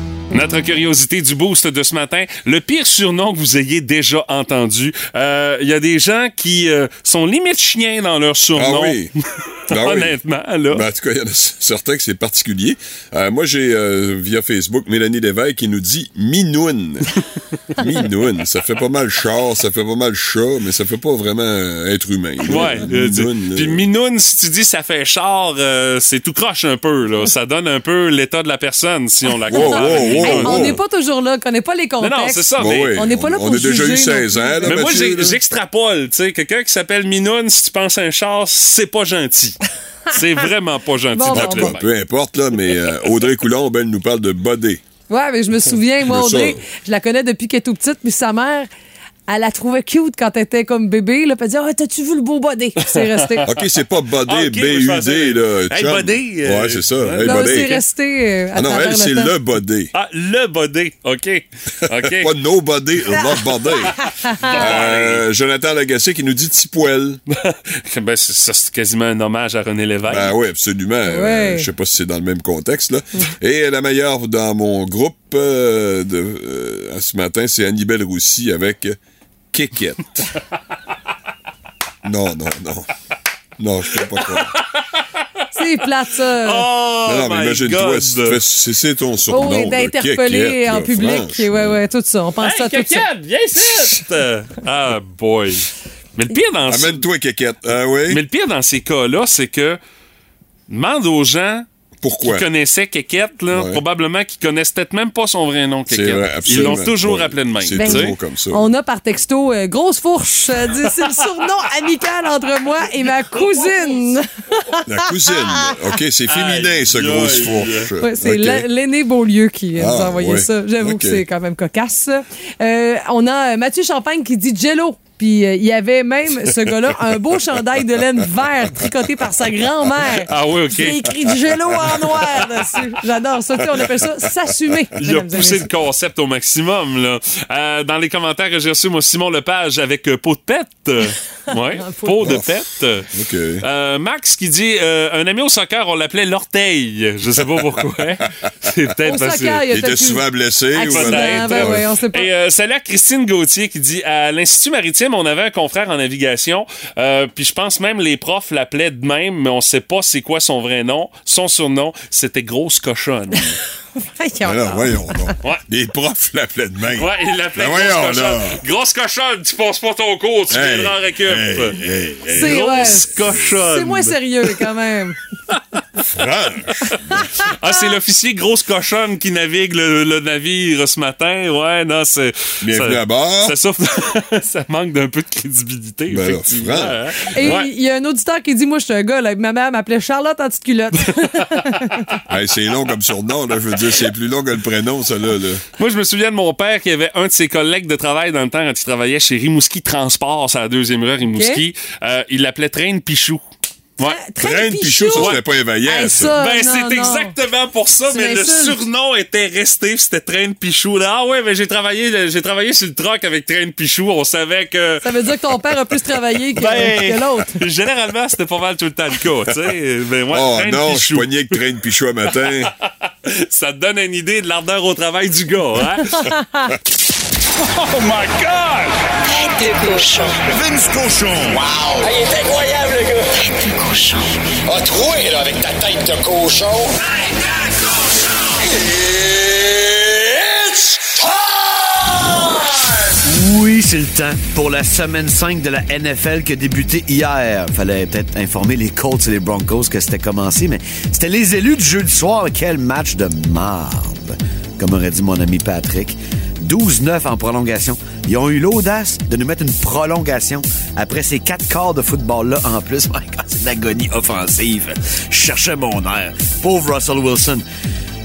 S1: Notre curiosité du boost de ce matin, le pire surnom que vous ayez déjà entendu. Euh, Il y a des gens qui euh, sont limite chiens dans leur
S6: Ah
S1: surnom.
S6: oui. Ben oui.
S1: Honnêtement, là.
S6: Ben, en tout cas, il y en a certains que c'est particulier. Euh, moi, j'ai euh, via Facebook Mélanie Lévesque qui nous dit Minoune. Minoune. Ça fait pas mal char, ça fait pas mal chat, mais ça fait pas vraiment euh, être humain. là.
S1: Ouais. euh,
S6: Minoune.
S1: Puis
S6: euh,
S1: minoune, si tu dis ça fait char, euh, c'est tout croche un peu. Là. Ça donne un peu l'état de la personne si on la
S6: Wow,
S1: compare.
S6: wow, wow,
S2: Hey, on n'est pas toujours là, connaît pas les
S1: Non,
S2: contextes.
S1: non, c'est ça. Mais
S6: oui.
S2: on n'est pas là
S6: On
S2: pour
S6: a déjà eu
S2: juger non
S6: 16 ans, là,
S1: mais moi,
S6: Mathieu,
S1: j'extrapole. Tu sais, quelqu'un qui s'appelle Minoune, si tu penses à un char, c'est pas gentil. C'est vraiment pas gentil.
S2: Bon, bon, bon.
S6: Peu importe, là, mais euh, Audrey Coulomb, elle nous parle de bodé.
S2: Ouais, mais je me souviens, moi, Audrey, je la connais depuis qu'elle est tout petite, puis sa mère, elle la trouvait cute quand elle était comme bébé, là, puis elle disait, ah, t'as-tu vu le beau body? C'est resté.
S6: OK, c'est pas
S1: Ah, pensais-
S6: B-U-D, là.
S1: Hey,
S6: chum.
S1: bodé, euh,
S6: Ouais, c'est ça. Hey,
S2: Non, c'est resté euh, à
S6: Ah non, elle, c'est le bodé.
S1: Ah, le body. OK. OK.
S6: Pas nobody, not body. euh, Jonathan Lagacé qui nous dit Tipoel.
S1: ben, c'est- ça, c'est quasiment un hommage à René Lévesque.
S6: Ben oui, absolument. Euh,
S2: Ouais.
S6: je sais pas si c'est dans le même contexte. Là. Et la meilleure dans mon groupe de, euh, ce matin, c'est Annibelle Roussy avec Kékette. non, non, non. Non, je peux pas croire.
S2: C'est plate, ça.
S1: Oh,
S6: non, non, mais
S1: my
S6: imagine-toi,
S1: God.
S6: si tu fais- ton surnom.
S2: Oh, et d'interpeller en
S6: là,
S2: public.
S6: franchement.
S2: Ouais, ouais, tout ça. On pense ça
S1: Hey,
S2: tout ça.
S1: Kékette, viens ici! ah, boy. Mais le pire dans
S6: Amène-toi, Kékette. Ah oui?
S1: Mais le pire dans ces cas-là, c'est que demande aux gens
S6: Pourquoi?
S1: qui connaissaient Kékette, là,
S6: Ouais.
S1: probablement qu'ils connaissent peut-être même pas son vrai nom,
S6: vrai,
S1: Ils l'ont toujours
S6: Ouais.
S1: appelé de même.
S6: C'est toujours comme ça.
S2: On a par texto euh, grosse fourche. euh, dit, C'est le surnom amical entre moi et ma cousine.
S6: La cousine. OK, c'est féminin, ce grosse fourche.
S2: Ouais, c'est
S6: OK.
S2: l'ai- l'aîné Beaulieu qui euh, nous a
S6: Ah,
S2: envoyé
S6: ouais.
S2: ça. J'avoue que c'est quand même cocasse. Euh, on a Mathieu Champagne qui dit Jello. Puis euh, il y avait même, ce gars-là, un beau chandail de laine vert tricoté par sa grand-mère.
S1: Ah oui, OK.
S2: C'est écrit Jello en noir dessus. J'adore ça. Tu sais, on appelle ça s'assumer.
S1: Il a poussé le concept au maximum. Là. Euh, dans les commentaires que j'ai reçus, moi, Simon Lepage avec euh, peau de pète. Ouais, peau de pète.
S6: OK.
S1: Euh, Max qui dit euh, un ami au soccer, on l'appelait l'orteil. Je sais pas pourquoi. C'est peut-être
S2: Au
S1: parce que-
S2: soccer, il y a
S6: Il était souvent blessé. ou
S2: Accident, ben
S6: ouais.
S2: ouais, on sait pas.
S1: Et euh, salut à Christine Gauthier qui dit à l'Institut maritime, on avait un confrère en navigation, euh, puis je pense même les profs l'appelaient de même, mais on sait pas c'est quoi son vrai nom. Son surnom, c'était Grosse Cochonne.
S6: Alors, voyons donc.
S1: Ouais.
S6: Les profs l'appelaient de même.
S1: Ouais, il l'appelait
S6: Ben
S1: Grosse
S6: voyons,
S1: Cochonne.
S6: là.
S1: Grosse Cochonne, tu passes pas ton cours, tu
S6: Hey,
S1: viendras en récup.
S6: hey, hey, hey.
S2: C'est
S1: Grosse
S2: ouais,
S1: cochonne.
S2: C'est moins sérieux quand même.
S6: Franche.
S1: Ah, c'est l'officier Grosse Cochonne qui navigue le, le navire ce matin. Ouais, non, c'est...
S6: Bienvenue
S1: ça-
S6: à bord.
S1: Ça, souffre- ça manque d'un peu de crédibilité,
S6: Ben
S1: effectivement.
S2: Et il
S1: Ouais.
S2: y a un auditeur qui dit Moi, je suis un gars, là, ma mère m'appelait Charlotte en petite culotte.
S6: Hey, c'est long comme surnom, là. Je veux dire, c'est plus long que le prénom, ça, là. là.
S1: Moi, je me souviens de mon père qui avait un de ses collègues de travail dans le temps quand il travaillait chez Rimouski Transport, c'est la deuxième rue à Rimouski. Euh, il l'appelait Train Pichou. Ouais.
S6: Train Pichot, ça, c'était pas éveillant,
S2: Hey,
S6: ça.
S2: ça,
S1: Ben,
S2: non,
S1: c'est
S2: non.
S1: exactement pour ça, mais le surnom était resté, c'était Train Pichou. Là, ah ouais, mais j'ai travaillé, j'ai travaillé sur le troc avec Train Pichou. On savait que.
S2: Ça veut dire que ton père a plus travaillé que,
S1: Ben,
S2: que l'autre.
S1: généralement, c'était pas mal tout le temps le cas, tu sais. Ben, ouais,
S6: Oh
S1: Train
S6: non, je
S1: Pichou.
S6: suis poigné avec Train Pichot un matin.
S1: Ça te donne une idée de l'ardeur au travail du gars, hein?
S5: Oh my God!
S3: Tête de cochon.
S7: Vince Cochon.
S5: Wow! il est incroyable, le gars!
S3: Tête de cochon.
S7: A troué, là, avec ta tête de cochon. Tête de cochon. It's time!
S8: Oui, c'est le temps pour la semaine 5 de la NFL qui a débuté hier. Fallait peut-être informer les Colts et les Broncos que c'était commencé, mais c'était les élus du jeudi soir. Quel match de marde, comme aurait dit mon ami Patrick. 12-9 en prolongation. Ils ont eu l'audace de nous mettre une prolongation après ces quatre quarts de football-là en plus. C'est en agonie offensive. Je mon air. Pauvre Russell Wilson.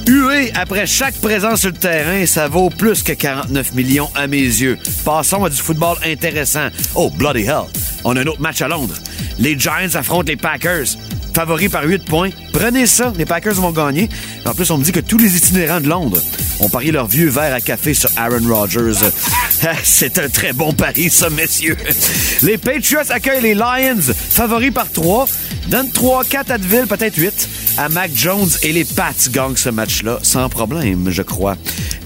S8: Hué après chaque présence sur le terrain, ça vaut plus que 49 millions à mes yeux. Passons à du football intéressant. Oh, bloody hell. On a un autre match à Londres. Les Giants affrontent les Packers. Favoris par 8 points. Prenez ça, les Packers vont gagner. En plus, on me dit que tous les itinérants de Londres ont parié leur vieux verre à café sur Aaron Rodgers. C'est un très bon pari, ça, messieurs. Les Patriots accueillent les Lions, favoris par 3. Donne 3-4 à Deville, peut-être 8 à Mac Jones et les Pats gagnent ce match-là sans problème, je crois.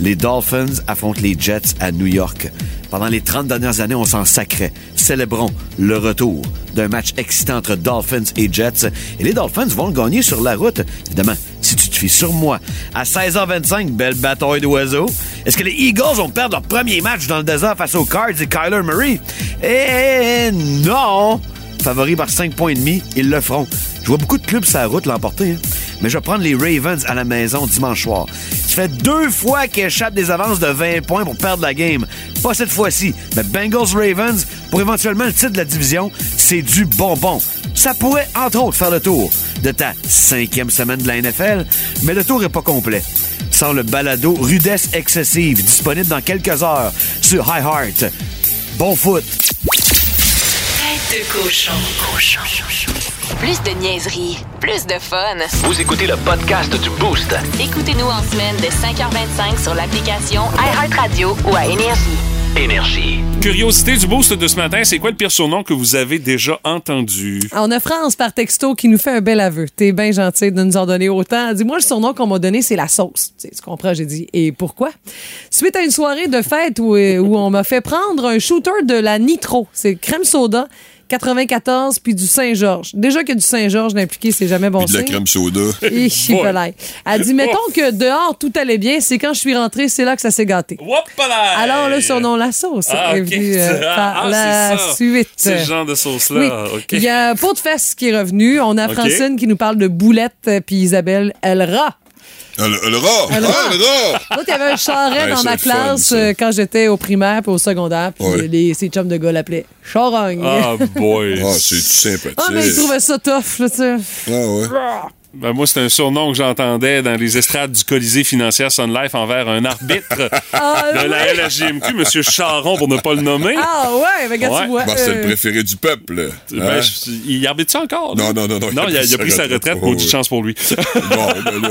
S8: Les Dolphins affrontent les Jets à New York. Pendant les 30 dernières années, on s'en sacrait. Célébrons le retour d'un match excitant entre Dolphins et Jets. Et les Dolphins vont le gagner sur la route. Évidemment, si tu te fies sur moi. À 16h25, belle bataille d'oiseaux. Est-ce que les Eagles vont perdre leur premier match dans le désert face aux Cards et Kyler Murray? Eh non! Favoris par 5 points et demi, ils le feront. Je vois beaucoup de clubs sur la route l'emporter. hein. Mais je vais prendre les Ravens à la maison dimanche soir. Ça fait deux fois qu'ils échappent des avances de 20 points pour perdre la game. Pas cette fois-ci, mais Bengals-Ravens, pour éventuellement le titre de la division, c'est du bonbon. Ça pourrait, entre autres, faire le tour de ta cinquième semaine de la NFL, mais le tour est pas complet. Sans le balado Rudesse excessive, disponible dans quelques heures sur iHeart. Bon foot!
S3: Plus de niaiserie, plus de fun.
S5: Vous écoutez le podcast du Boost.
S3: Écoutez-nous en semaine de 5h25 sur l'application iHeartRadio ou à Énergie.
S5: Énergie.
S1: Curiosité du boost de ce matin, c'est quoi le pire surnom que vous avez déjà entendu?
S2: On a France par texto qui nous fait un bel aveu. T'es bien gentil de nous en donner autant. Dis-moi, le surnom qu'on m'a donné, c'est la sauce. Tu sais, tu comprends, j'ai dit. Et pourquoi? Suite à une soirée de fête où, euh, où on m'a fait prendre un shooter de la Nitro. C'est crème soda. 94 puis du Saint-Georges. Déjà que du Saint-Georges d'impliqué, c'est jamais bon
S6: Puis de la
S2: signe.
S6: crème soda.
S2: Et chipolaille. Elle dit, mettons que dehors, tout allait bien, c'est quand je suis rentrée, c'est là que ça s'est gâté.
S1: Whoopala!
S2: Alors, le surnom La Sauce
S1: Ah,
S2: est venu euh,
S1: Ah,
S2: par
S1: ah,
S2: la
S1: ça.
S2: suite.
S1: C'est ce genre de sauce-là.
S2: Oui.
S1: OK.
S2: Il y a Pot de Fesse qui est revenu. On a. Francine qui nous parle de boulettes, euh, puis Isabelle, elle rat.
S6: Ah, le, le rat!
S2: Le
S6: Ah,
S2: rat.
S6: le rat!
S2: Il y avait un charret
S6: Ouais,
S2: dans ma
S6: fun,
S2: classe euh, quand j'étais au primaire puis au secondaire. Puis
S6: Ouais.
S2: les, ses chums de gars l'appelaient Charogne.
S1: Ah, boy.
S6: Ah, c'est sympathique.
S2: Ah, mais ils trouvaient ça tough, là, tu sais.
S6: Ah, ouais.
S1: Ben, moi, c'est un surnom que j'entendais dans les estrades du Colisée financière Sun Life envers un arbitre
S2: Ah,
S1: de la. LHJMQ, M. Charon, pour ne pas le nommer.
S2: Ah, ouais, mais regarde,
S1: Ouais.
S2: tu vois.
S6: Bah, c'est
S2: euh,
S6: le préféré du peuple.
S1: Ben,
S6: Hein?
S1: je- il arbitre ça encore? là?
S6: Non, non, non, non.
S1: Non, il a, il a pris sa retraite.
S6: Oh,
S1: Maudite
S6: oui.
S1: chance pour lui.
S6: Bon, ben là,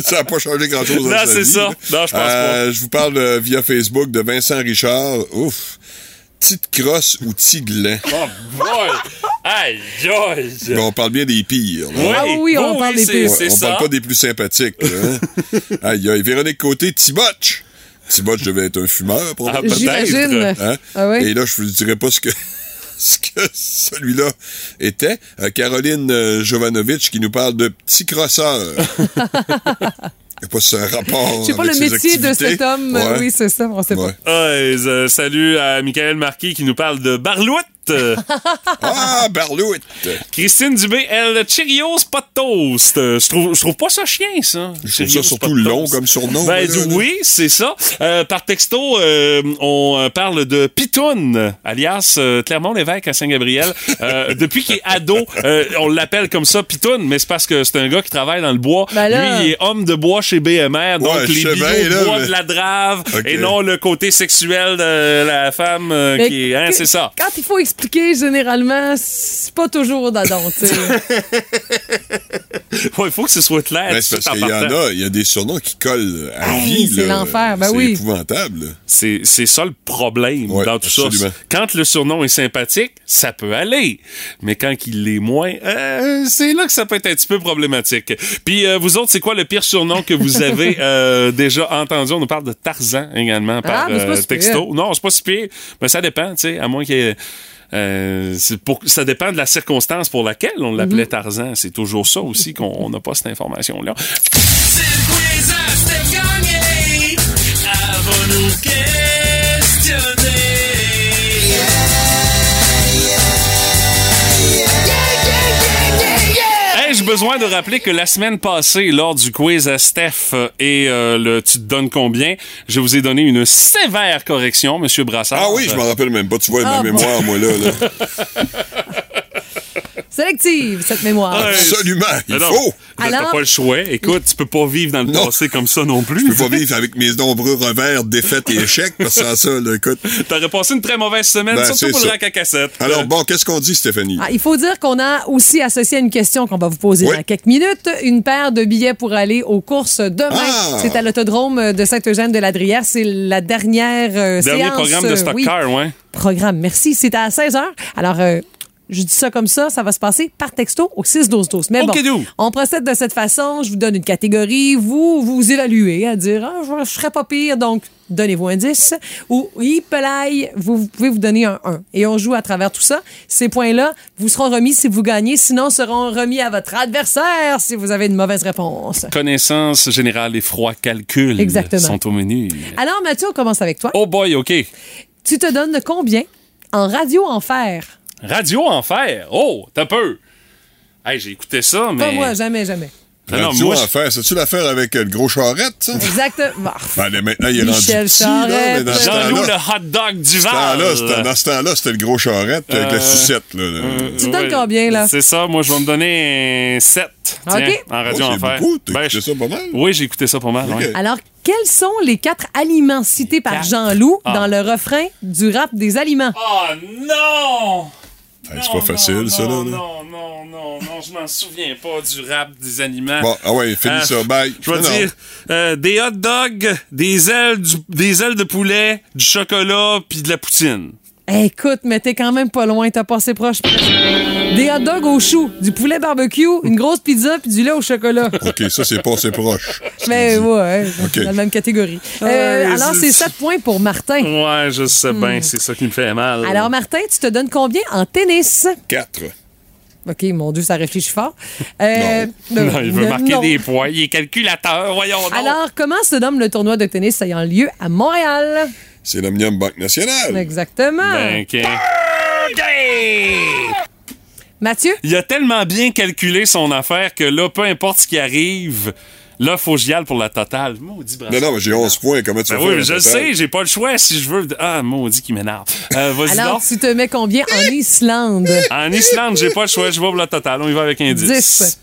S6: ça n'a pas changé grand-chose dans
S1: Non, c'est ça. Non, je pense
S6: Euh, Je vous parle euh, via Facebook de Vincent Richard. Ouf. Petite crosse ou tiglan.
S1: Oh, boy! Aïe, aïe!
S6: Mais on parle bien des pires. là.
S2: Ah oui, oui, on parle des pires.
S6: On
S1: ça.
S6: parle pas des plus sympathiques. là, hein. aïe, aïe. Véronique Côté, Tibotch. Tibotch devait être un fumeur, probablement.
S1: peut-être.
S2: J'imagine.
S6: Hein?
S2: Ah oui?
S6: Et là, je vous dirais pas ce que ce que celui-là était. Euh, Caroline euh, Jovanovic qui nous parle de petit crosseur. Il n'y a pas ce rapport.
S2: Je sais pas
S6: avec
S2: le
S6: ses
S2: métier de
S6: activités.
S2: cet homme.
S6: Ouais.
S2: Oui, c'est ça, on sait
S6: Ouais.
S1: Ouais, euh, salut à Michael Marquis qui nous parle de Barlouette.
S6: Ah, Barlout!
S1: Christine Dubé, elle, Cheerios, pas de toast. Euh, Je trouve, je trouve pas ça chien, ça.
S6: Je trouve
S1: Cheerios,
S6: ça surtout long comme surnom.
S1: Ben
S6: moi, là, là.
S1: oui, c'est ça. Euh, par texto, euh, on euh, parle de Pitoun, alias euh, Clermont-Lévesque à Saint-Gabriel. Euh, depuis qu'il est ado, euh, on l'appelle comme ça Pitoun, mais c'est parce que c'est un gars qui travaille dans le bois.
S2: Ben là-
S1: Lui, il est homme de bois chez BMR, donc
S6: Ouais,
S1: les
S6: là,
S1: bois
S6: mais-
S1: de la drave et non le côté sexuel de la femme euh, qui est... Hein, c'est ça.
S2: Quand il faut expliquer, généralement, c'est pas toujours d'adon, tu sais.
S1: Ouais, Il faut que ce soit clair.
S6: Ben, c'est parce qu'il y
S1: en
S6: a, il y a des surnoms qui collent à
S2: Hey,
S6: vie.
S2: c'est l'enfer, ben
S6: c'est
S2: oui.
S6: épouvantable.
S1: C'est, c'est ça le problème
S6: Ouais,
S1: dans tout
S6: absolument.
S1: ça. Quand le surnom est sympathique, ça peut aller. Mais quand il l'est moins, euh, c'est là que ça peut être un petit peu problématique. Puis euh, vous autres, c'est quoi le pire surnom que vous avez euh, déjà entendu? On nous parle de Tarzan également par
S2: Ah, c'est
S1: euh, texto. Non, c'est pas si pire. Mais ça dépend, tu sais, à moins qu'il y ait- euh, pour, ça dépend de la circonstance pour laquelle on l'appelait
S2: Mhm.
S1: Tarzan. C'est toujours ça aussi qu'on on n'a pas cette information-là. Besoin de rappeler que la semaine passée, lors du quiz à Steph euh, et euh, le tu te donnes combien, je vous ai donné une sévère correction, Monsieur Brassard.
S6: Ah oui, je m'en rappelle même pas. Tu vois,
S2: Ah,
S6: ma
S2: bon.
S6: mémoire, moi, là. là.
S2: sélective, cette mémoire.
S6: Absolument, il faut.
S2: Alors-
S1: T'as pas le choix. Écoute, tu peux pas vivre dans le
S6: Non.
S1: passé comme ça non plus.
S6: Je peux pas vivre avec mes nombreux revers, défaites et échecs, parce que sans ça, là, écoute.
S1: T'aurais passé une très mauvaise semaine,
S6: Ben,
S1: surtout
S6: c'est
S1: pour
S6: ça.
S1: le rack à cassette.
S6: Alors bon, qu'est-ce qu'on dit, Stéphanie?
S2: Ah, il faut dire qu'on a aussi associé à une question qu'on va vous poser
S6: Oui.
S2: dans quelques minutes, une paire de billets pour aller aux courses demain.
S6: Ah!
S2: C'est à l'autodrome de Saint-Eugène-de-la-Drière. C'est la dernière euh,
S1: Dernier
S2: séance.
S1: programme de
S2: euh,
S1: Stock
S2: oui,
S1: Car, ouais.
S2: programme. Merci. C'est à 16h. Alors, euh, je dis ça comme ça, ça va se passer par texto au 6-12-12. Mais bon,
S1: do.
S2: on procède de cette façon. Je vous donne une catégorie. Vous, vous évaluez à dire, ah, je, je serais pas pire, donc donnez-vous un 10. Ou, Hippolyte, vous, vous pouvez vous donner un 1. Et on joue à travers tout ça. Ces points-là vous seront remis si vous gagnez, sinon seront remis à votre adversaire si vous avez une mauvaise réponse.
S1: Connaissance générale et froid calcul
S2: Exactement.
S1: sont au menu.
S2: Alors, Mathieu, on commence avec toi.
S1: Oh boy, OK.
S2: Tu te donnes combien en radio en fer?
S1: Radio Enfer. Oh, t'as peu. Hey, j'ai écouté ça, mais...
S2: Pas moi, jamais, jamais.
S1: Non, non,
S6: Radio
S1: moi, je-
S6: Enfer, c'est-tu l'affaire avec euh, le gros charrette, ça?
S2: Exactement.
S6: Ben, là, maintenant, il est
S2: Michel
S6: rendu petit, là,
S2: Charette.
S6: mais dans ce
S1: Jean-Loup, le
S6: temps-là,
S1: hot dog du
S6: ce temps-là, c'était- dans ce temps-là, c'était le gros charrette avec la
S1: Euh,
S6: sucette, là. là.
S2: Tu te donnes combien, là?
S1: C'est ça, moi, je vais me donner un 7.
S2: OK.
S1: en Radio
S6: Oh, c'est
S1: Enfer.
S6: beaucoup, t'as
S1: Ben,
S6: écouté
S1: je-
S6: ça pas mal?
S1: Oui, j'ai écouté ça pas mal. ouais.
S2: Alors, quels sont les quatre aliments cités par. Jean-Loup
S1: Ah.
S2: dans le refrain du rap des aliments?
S1: Oh non!
S6: Hey, c'est pas facile, ça, là.
S1: Non, non, non, non, non, je m'en souviens pas du rap des aliments.
S6: Bon, ah ouais, finis
S1: Euh,
S6: ça, bye.
S1: Je vais
S6: Non, non.
S1: dire euh, des hot dogs, des ailes, du- des ailes de poulet, du chocolat, puis de la poutine.
S2: Écoute, mais t'es quand même pas loin, t'as passé proche. Des hot dogs au chou, du poulet barbecue, une grosse pizza puis du lait au chocolat.
S6: OK, ça, c'est pas assez proche.
S2: Mais ouais,
S6: OK.
S2: dans la même catégorie. Euh,
S1: Ouais,
S2: alors,
S1: c'est-
S2: c'est 7 points pour Martin.
S1: Ouais, je sais bien, c'est ça qui me fait mal.
S2: Hmm. Alors, Martin, tu te donnes combien en tennis?
S6: Quatre.
S2: OK, mon Dieu, ça réfléchit fort. Euh,
S1: non, il veut
S2: euh,
S1: marquer
S2: non.
S1: des points. Il est calculateur, voyons donc.
S2: Alors, comment se nomme le tournoi de tennis ayant lieu à Montréal?
S6: C'est l'Omnium Banque Nationale.
S2: Exactement.
S1: Ben, OK.
S2: Mathieu?
S1: Il a tellement bien calculé son affaire que là, peu importe ce qui arrive, là, faut que j'y aille pour la totale. Maudit
S6: Non, non, mais j'ai 11 points. Comment tu
S1: Ben
S6: vas
S1: oui,
S6: faire?
S1: je le sais, j'ai pas le choix si je veux. Ah, maudit qui m'énerve. Euh, Vas-y
S2: Alors,
S1: donc.
S2: tu te mets combien en Islande?
S1: En Islande, j'ai pas le choix, je vais pour la totale. On y va avec un 10.
S2: 10.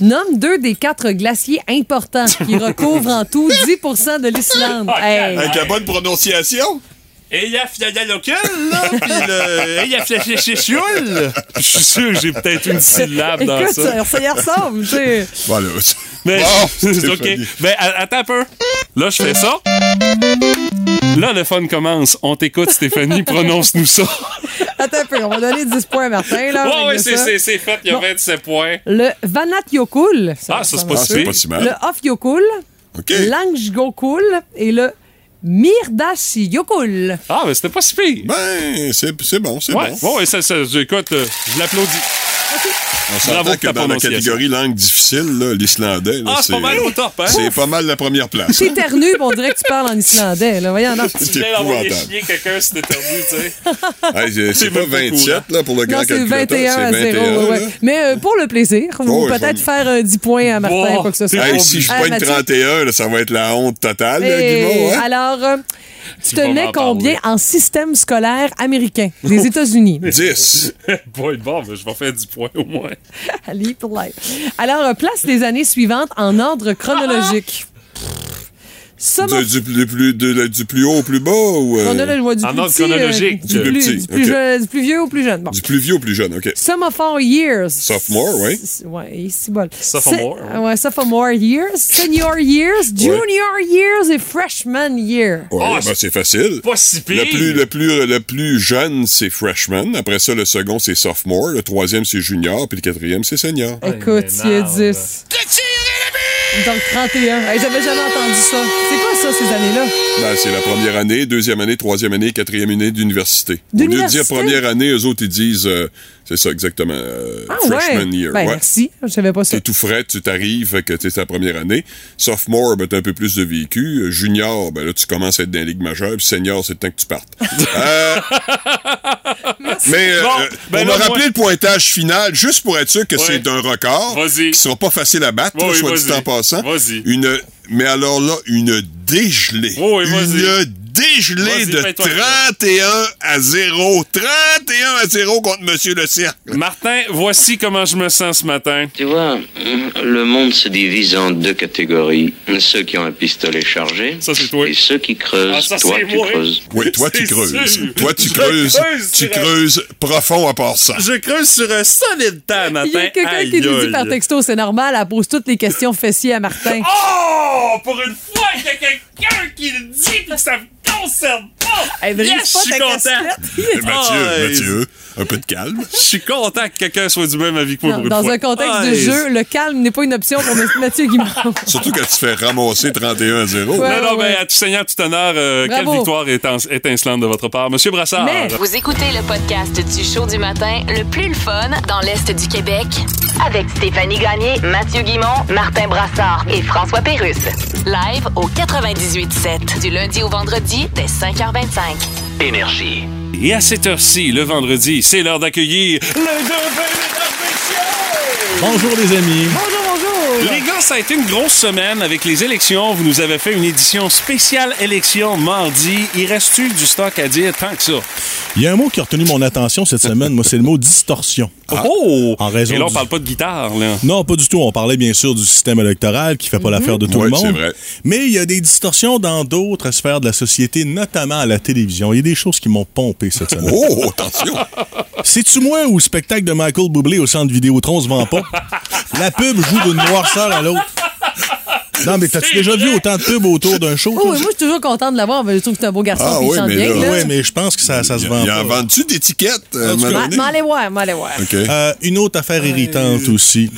S2: Nomme deux des quatre glaciers importants qui recouvrent en tout 10% de l'Islande. Hey.
S6: Avec la bonne prononciation?
S1: Eyjafjallajökull, là, pis le Eyjafjallajökull. Je suis sûr que j'ai peut-être une syllabe dans
S2: Écoute,
S1: ça.
S2: ça, ça y ressemble, tu sais.
S6: Voilà.
S1: Mais,
S6: Bon,
S1: OK. Ben, a- attends un peu. Là, je fais ça. Là, le fun commence. On t'écoute, Stéphanie. Prononce-nous ça.
S2: Attends un peu, on va donner 10 points à Martin. Là,
S1: ouais,
S2: de
S1: c'est-
S2: ça.
S1: c'est c'est fait. Il y a
S2: Bon.
S1: 27 points.
S2: Le Vanat Yokul.
S1: Ah, ça, c'est pas
S6: Ah,
S1: si
S6: c'est
S1: pire.
S6: pas si
S2: Le
S6: mal.
S2: Off Yokul,
S6: OK.
S2: Langjokul et le Mirdas Yokul.
S1: Ah, mais c'était pas si pire.
S6: Ben, c'est c'est bon, c'est
S1: Ouais,
S6: bon.
S1: ouais, ça, ça, écoute, euh, je l'applaudis.
S6: On s'entend
S1: pour
S6: que dans la catégorie langue difficile, l'islandais,
S1: Ah, c'est pas mal au top, hein?
S6: C'est pas mal la première place.
S2: T'éternues, puis on dirait que tu parles en islandais. Là. Voyons, non.
S1: Tu
S6: C'est
S1: viens d'envoyer chier quelqu'un si t'éternues, tu sais.
S6: Hey, c'est- pas
S1: même pas
S6: 27
S1: courant.
S6: là, pour le grand
S2: Non, c'est
S6: calculateur.
S2: 21 à 0.
S6: c'est 21,
S2: ouais. Mais euh, pour le plaisir, vous
S6: Oh,
S2: peut-être faire euh, 10 points à Martin,
S1: Bon,
S2: quoi que ce soit.
S6: Hey, si je pogne
S2: Mathieu.
S6: 31, là, ça va être la honte totale, là, hein?
S2: Alors, euh, tu te
S1: vas
S2: mets
S1: m'en
S2: combien
S1: parler.
S2: en système scolaire américain? Des États-Unis?
S6: 10.
S1: Boy, bon, je vais faire 10 points au moins.
S2: Allez, pour live. Alors, place les années suivantes en ordre chronologique.
S6: Du, du, du plus, de- du plus haut au plus bas ou. euh,
S2: chronologique, ouais, du
S1: En
S2: plus
S1: ordre
S2: petit, euh,
S1: chronologique.
S2: du,
S6: Du
S2: plus,
S6: petit,
S2: du, plus jeune- du plus vieux au plus jeune. Bon.
S6: du plus vieux au plus jeune, OK.
S2: Sophomore years.
S6: Sophomore, oui.
S2: Ouais, c'est bon.
S1: Sophomore,
S2: ouais, sophomore years, senior years, junior years et freshman year.
S6: Ouais,
S1: Ah,
S6: ben, c'est facile.
S1: Pas si pire.
S6: Le plus, le, plus, le plus jeune, c'est freshman. Après ça, le second, c'est sophomore. Le troisième, c'est junior. Puis le quatrième, c'est senior.
S2: Écoute, il y a
S1: m'énerve.
S2: 10. Donc 31. Hey, J'avais jamais entendu ça. C'est quoi ça, ces années-là?
S6: Ben, c'est la première année, deuxième année, troisième année, quatrième année d'université. Au lieu de dire première année, eux autres, ils disent, euh, c'est ça exactement, euh,
S2: Ah
S6: freshman
S2: ouais?
S6: year.
S2: Ben,
S6: ouais.
S2: merci. Je savais pas ça.
S6: T'es tout frais, tu t'arrives, que t'es ta première année. Sophomore, ben, t'as un peu plus de vécu. Junior, ben là, tu commences à être dans la ligue majeure. Puis senior, c'est le temps que tu partes. Euh, mais euh,
S1: Bon,
S6: euh,
S1: ben
S6: on
S1: là,
S6: a rappelé
S1: moi-
S6: le pointage final, juste pour être sûr que c'est un record qui sera pas facile à battre,
S1: Oui,
S6: soit
S1: vas-y.
S6: dit en passant.
S1: Vas-y.
S6: Une, mais alors là, une dégelée.
S1: Oui, oui,
S6: une. Dégelé de
S1: fais-toi
S6: 31 à 0. 31 à 0 contre Monsieur Le Cercle.
S1: Martin, voici comment je me sens ce matin.
S9: Tu vois, le monde se divise en deux catégories. Ceux qui ont un pistolet chargé
S1: Ça, c'est toi.
S9: et ceux qui creusent.
S1: Ah, ça,
S9: Toi, tu
S1: moi.
S9: creuses.
S6: Oui, toi, tu creuses.
S1: sûr.
S6: Toi, tu
S1: Je
S6: creuses.
S1: creuse
S6: Tu
S1: un-
S6: creuses profond à part ça.
S1: Je creuse sur un solide temps matin.
S2: Il y a quelqu'un qui nous dit par texto, c'est normal, elle pose toutes les questions fessiers à Martin.
S1: Oh! Pour une fois qu'il y a quelqu'un qui le dit que ça me Yes, je suis content!
S6: Mathieu,
S1: Oh,
S6: Mathieu, un peu de calme.
S1: Je suis content que quelqu'un soit du même avis que moi
S2: Non,
S1: pour une
S2: dans
S1: fois.
S2: un contexte de jeu, le calme n'est pas une option pour M. Mathieu Guimond.
S6: Surtout quand tu fais ramasser 31 à 0.
S2: Ouais.
S1: Non, non,
S2: ouais.
S1: ben, à tout seigneur, tout honneur, euh, quelle victoire étin- étincelante de votre part. Monsieur Brassard.
S2: Mais-
S3: Vous écoutez le podcast du show du matin le plus le fun dans l'Est du Québec avec Stéphanie Gagné, Mathieu Guimont, Martin Brassard et François Pérusse. Live au 98.7 du lundi au vendredi dès 5h25.
S5: Énergie.
S1: Et à cette heure-ci, le vendredi, c'est l'heure d'accueillir le Deux
S10: Bonjour les amis.
S2: Bonjour, bonjour.
S1: Les gars, ça a été une grosse semaine avec les élections. Vous nous avez fait une édition spéciale élection mardi. Il reste-tu du stock à dire tant que ça?
S10: Il y a un mot qui a retenu mon attention cette semaine, moi, c'est le mot distorsion.
S1: Oh!
S10: En raison
S1: Et là, on
S10: du-
S1: parle pas de guitare, là.
S10: Non, pas du tout. On parlait bien sûr du système électoral qui fait pas l'affaire de tout
S6: Ouais,
S10: le
S6: c'est
S10: monde.
S6: vrai.
S10: Mais il y a des distorsions dans d'autres sphères de la société, notamment à la télévision. Il y a des choses qui m'ont pompé cette semaine.
S6: Oh, attention.
S10: C'est-tu moi ou le spectacle de Michael Bublé au centre Vidéotron se vend pas? La pub joue d'une noirceur à l'autre. Non, mais t'as-tu déjà vu autant de pubs autour d'un show?
S2: Oh,
S10: toi?
S2: oui, moi, je suis toujours contente de l'avoir. Je trouve que c'est un beau garçon
S6: Ah oui,
S2: chante
S6: mais
S2: bien.
S6: là-
S2: là.
S10: Ouais, mais je pense que ça, ça se vend
S6: Il en
S10: pas.
S6: vend-tu d'étiquettes? euh?
S2: M'allez voir, m'allez voir.
S6: OK.
S10: Euh, une autre affaire irritante aussi.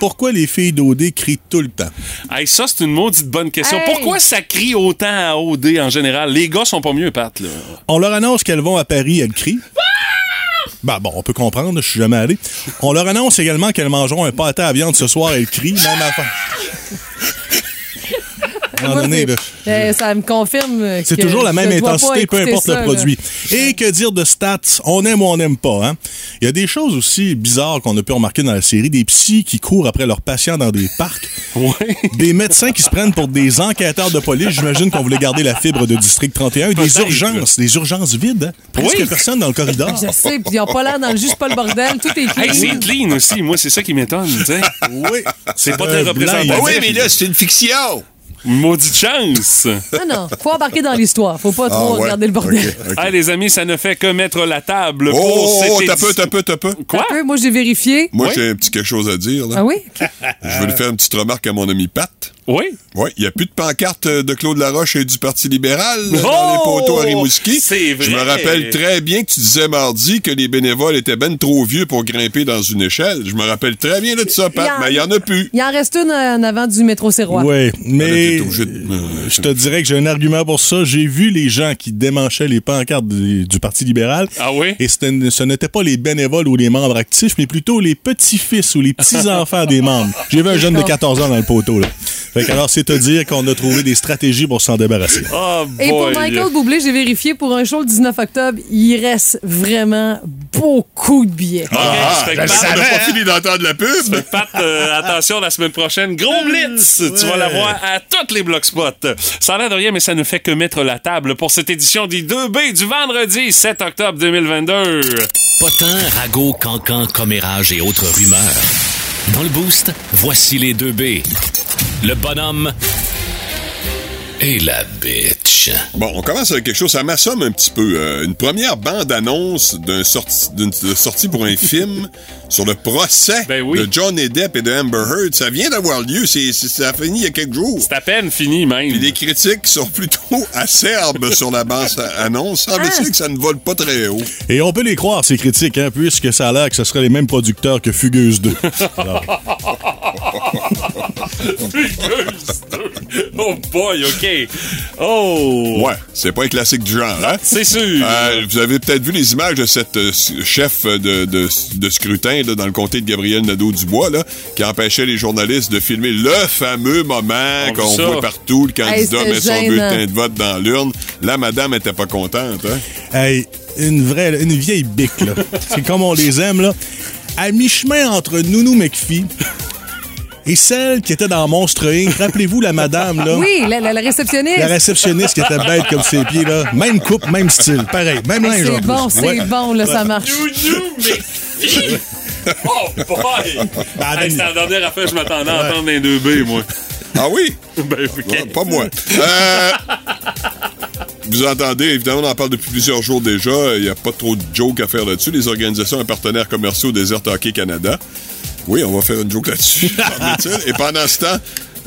S10: Pourquoi les filles d'OD crient tout le temps?
S1: Hey, ça, c'est une maudite bonne question.
S2: Hey!
S1: Pourquoi ça crie autant à OD en général? Les gars sont pas mieux, Pat, là.
S10: On leur annonce qu'elles vont à Paris, elles crient. Ben bon, on peut comprendre, je suis jamais allé. On leur annonce également qu'elles mangeront un pâté à viande ce soir, elles crient, même affaire. À un moment
S2: Moi,
S10: donné,
S2: c'est-
S10: là,
S2: euh, ça me confirme que
S10: C'est toujours la même intensité, peu importe
S2: ça,
S10: le
S2: là.
S10: produit. Et que dire de stats? On aime ou on n'aime pas, hein? Il y a des choses aussi bizarres qu'on a pu remarquer dans la série. Des psys qui courent après leurs patients dans des parcs. Des médecins qui se prennent pour des enquêteurs de police. J'imagine qu'on voulait garder la fibre de District 31. Et des urgences. Des urgences vides, hein? Presque
S1: Oui.
S10: personne dans le corridor.
S2: Je sais, puis ils n'ont pas l'air dans le juste pas le bordel. Tout est clean.
S1: Hey, c'est clean aussi. Moi, c'est ça qui m'étonne.
S10: Oui.
S1: C'est pas
S10: Un
S1: très représentatif.
S6: Ah oui, mais là, c'est une fiction.
S1: Maudite chance.
S2: Non, non, faut embarquer dans l'histoire. Faut pas trop
S6: Ah, ouais.
S2: regarder le bordel.
S1: Hey, les amis, ça ne fait que mettre la table pour
S6: Oh,
S1: cette
S6: oh, t'as peu, t'as peu, t'as peu.
S1: Quoi?
S2: Un peu, moi, j'ai vérifié.
S6: Moi,
S1: Oui.
S6: j'ai un petit quelque chose à dire. Là.
S2: Ah oui?
S6: Je veux lui faire une petite remarque à mon ami Pat.
S1: Oui?
S6: Oui, il n'y a plus de pancarte de Claude Laroche et du Parti libéral là, dans
S1: Oh!
S6: les poteaux à Rimouski.
S1: C'est vrai.
S6: Je me rappelle très bien que tu disais mardi que les bénévoles étaient ben trop vieux pour grimper dans une échelle. Je me rappelle très bien de ça, Pat,
S2: Il y en-
S6: mais il n'y en a plus.
S2: Il en reste une en avant du métro Serrois.
S10: Oui, mais
S6: de- euh,
S10: je te dirais que j'ai un argument pour ça. J'ai vu les gens qui démanchaient les pancartes du, du Parti libéral.
S1: Ah oui?
S10: Et c'était- ce n'étaient pas les bénévoles ou les membres actifs, mais plutôt les petits-fils ou les petits-enfants des membres. J'ai vu un jeune de 14 ans dans le poteau. Là. Fait alors, c'est te dire qu'on a trouvé des stratégies pour s'en débarrasser.
S1: Oh
S2: Et pour. Michael Bublé, j'ai vérifié pour un show le 19 octobre, il reste vraiment beaucoup de billets.
S6: Ah,
S1: fait que Pat-
S6: on n'a pas fini d'entendre la pub.
S1: Fait que Pat, euh, attention, la semaine prochaine, gros blitz! Tu vas la voir à toutes les blockspots. Ça a l'air de rien, mais ça ne fait que mettre la table pour cette édition des 2B du vendredi 7 octobre 2022.
S4: Potin, ragot, cancan, commérage et autres rumeurs. Dans le boost, voici les deux B. Le bonhomme et la bitch.
S6: Bon, on commence avec quelque chose, ça m'assomme un petit peu. Euh, une première bande-annonce d'un sorti- d'une de sortie pour un film sur le procès
S1: Ben oui.
S6: de Johnny Depp et de Amber Heard. Ça vient d'avoir lieu, c'est, c'est- ça a fini il y a quelques jours.
S1: C'est à peine fini, même.
S6: Puis les critiques sont plutôt acerbes sur la bande-annonce. Semble-t-il que ça ne vole pas très haut.
S10: Et on peut les croire, ces critiques, hein, puisque ça a l'air que ce seraient les mêmes producteurs que Fugueuse 2. Alors,
S1: oh boy, OK. Oh!
S6: Ouais, c'est pas un classique du genre, hein?
S1: C'est sûr.
S6: Euh, vous avez peut-être vu les images de cette euh, chef de, de, de scrutin là, dans le comté de Gabriel Nadeau-Dubois là, qui empêchait les journalistes de filmer le fameux moment
S1: On
S6: qu'on voit partout, le candidat met son bulletin de vote dans l'urne. La madame était pas contente. Hein?
S10: hey, une vraie, une vieille bique, là. C'est comme on les aime, là. À mi-chemin entre Nounou McPhee Et celle qui était dans Monstre Inc., rappelez-vous la madame, là?
S2: Oui, la, la- la réceptionniste.
S10: La réceptionniste qui était bête comme ses pieds, là. Même coupe, même style. Pareil, même linge
S2: c'est bon, c'est
S10: Ouais.
S2: bon, là, ça marche.
S1: Oh boy! Hey, C'était la dernière affaire que je m'attendais à entendre les deux B, moi.
S6: Ah oui?
S1: Ben, ok.
S6: Ouais, pas moi. Euh, vous entendez, évidemment, on en parle depuis plusieurs jours déjà. Il n'y a pas trop de jokes à faire là-dessus. Les organisations et partenaires commerciaux Desert Hockey Canada. Oui, on va faire une joke là-dessus. et pendant ce temps,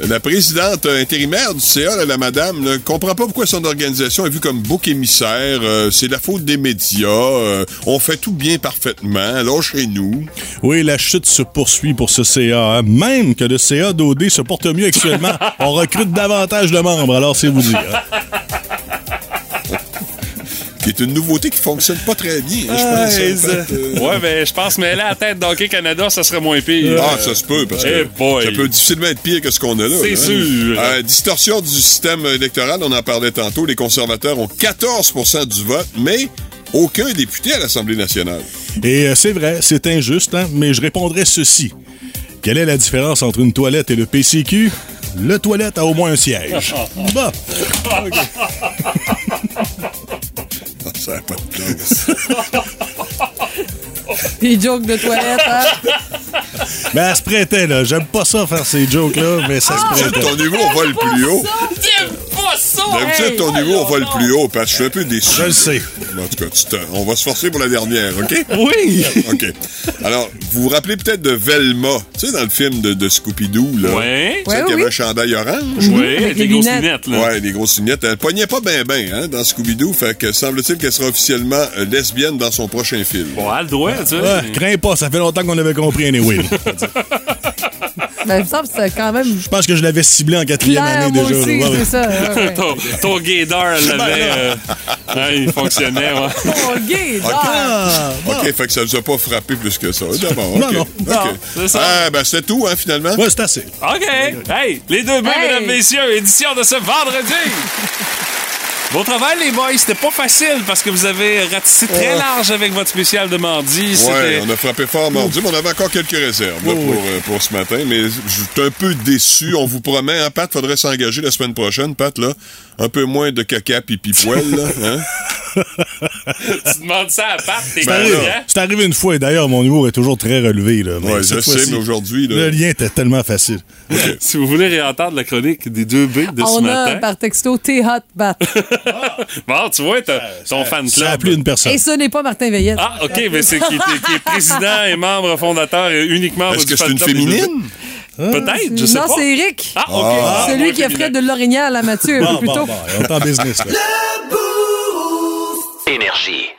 S6: la présidente intérimaire du CA, là, la madame, ne comprend pas pourquoi son organisation est vue comme bouc émissaire. Euh, c'est la faute des médias. Euh, on fait tout bien parfaitement. Lâchez-nous.
S10: Oui, la chute se poursuit pour ce CA. hein. Même que le CA d'OD se porte mieux actuellement. On recrute davantage de membres, alors c'est vous dire.
S6: Est une nouveauté qui fonctionne pas très bien. hein, je
S1: Ah,
S6: pense, en
S1: et
S6: fait.
S1: ça-
S6: Euh,
S1: Ouais, ben, je pense, mais là, à la tête d'Hockey Canada, ça serait moins pire.
S6: Ah, ça se peut, parce
S1: Eh
S6: que
S1: boy.
S6: ça peut difficilement être pire que ce qu'on a là.
S1: C'est
S6: là.
S1: sûr.
S6: Euh, distorsion du système électoral, on en parlait tantôt. Les conservateurs ont 14% du vote, mais aucun député à l'Assemblée nationale.
S10: Et euh, c'est vrai, c'est injuste, hein, mais je répondrai ceci. Quelle est la différence entre une toilette et le PCQ? Le toilette a au moins un siège. Bon.
S6: Ah,
S2: Des jokes de toilette, hein?
S10: Mais elle se prêtait, là. J'aime pas ça faire ces jokes-là, mais ça se
S6: D'habitude,
S10: prêtait.
S6: ton niveau, on va le plus haut.
S1: T'aimes pas ça!
S6: D'habitude, ton niveau, on va le plus haut, parce que je suis un peu déçu.
S10: Je le sais.
S6: En tout cas, tu te- on va se forcer pour la dernière, OK?
S10: Oui!
S6: OK. Alors, vous vous rappelez peut-être de Velma, tu sais, dans le film de, de Scooby-Doo, là?
S1: Ouais.
S6: Celle
S2: Ouais,
S6: qui
S2: oui.
S6: avait un chandail orange?
S1: Oui,
S2: Avec les
S1: grosses
S2: lunettes.
S1: là.
S6: Ouais, des grosses lunettes. Elle pognait pas bien bien hein, dans Scooby-Doo, fait que semble-t-il qu'elle sera officiellement euh, lesbienne dans son prochain film.
S1: Bon, elle le doit, tu sais.
S10: Ouais, crains pas, ça fait longtemps qu'on avait compris anyway.
S2: Ben, il me semble que c'est quand même
S10: Je pense que je l'avais ciblé en quatrième année
S2: moi
S10: déjà.
S2: aussi.
S10: Ouais, ouais.
S2: ça. ouais,
S1: ton, ton gaydar, elle l'avait. euh, ouais, il fonctionnait, ouais.
S2: Oh, gay,
S10: Ah, bon.
S6: OK, fait que ça vous a pas frappé plus que ça. D'abord,
S10: Non,
S6: OK.
S10: non.
S6: OK.
S1: Non, c'est ça.
S6: Ah, ben c'est tout, hein, finalement?
S10: Ouais, c'est assez.
S1: OK. Hey, les deux
S2: Hey.
S1: mesdames, messieurs, édition de ce vendredi. Bon travail, les boys. C'était pas facile parce que vous avez ratissé très large avec votre spécial de mardi.
S6: Ouais,
S1: C'était-
S6: on a frappé fort mardi, mais on avait encore quelques réserves là, pour, euh, pour ce matin. Mais je suis un peu déçu. On vous promet, hein, Pat, faudrait s'engager la semaine prochaine, Pat, là. Un peu moins de caca pipi poil, là. Hein?
S1: tu demandes ça à Pat, t'es
S10: C'est arrivé,
S1: content?
S10: c'est arrivé une fois, et d'ailleurs, mon humour est toujours très relevé. Là, Mais
S6: Ouais,
S10: cette
S6: je sais, mais aujourd'hui,
S10: Le lien était tellement facile.
S1: Si vous voulez réentendre la chronique des deux B de ce
S2: On a
S1: matin.
S2: par texto T-Hot Bat.
S1: Bon, tu vois, t'as ton fan
S10: Ça a
S1: club.
S10: appelé une personne.
S2: Et ce n'est pas Martin Veillette.
S1: Ah, OK, mais c'est qui, est- qui est président et membre fondateur et uniquement
S6: Est-ce que c'est une
S1: club
S6: féminine?
S1: Peut-être, je sais
S2: non,
S1: pas.
S2: c'est Eric.
S1: Ah, OK. Ah,
S2: Celui
S1: moi,
S2: qui a fait de l'orignal à Mathieu un
S10: Bon,
S2: peu plus
S10: bon,
S2: tôt.
S10: bon, on est en business. Là.
S5: Énergie.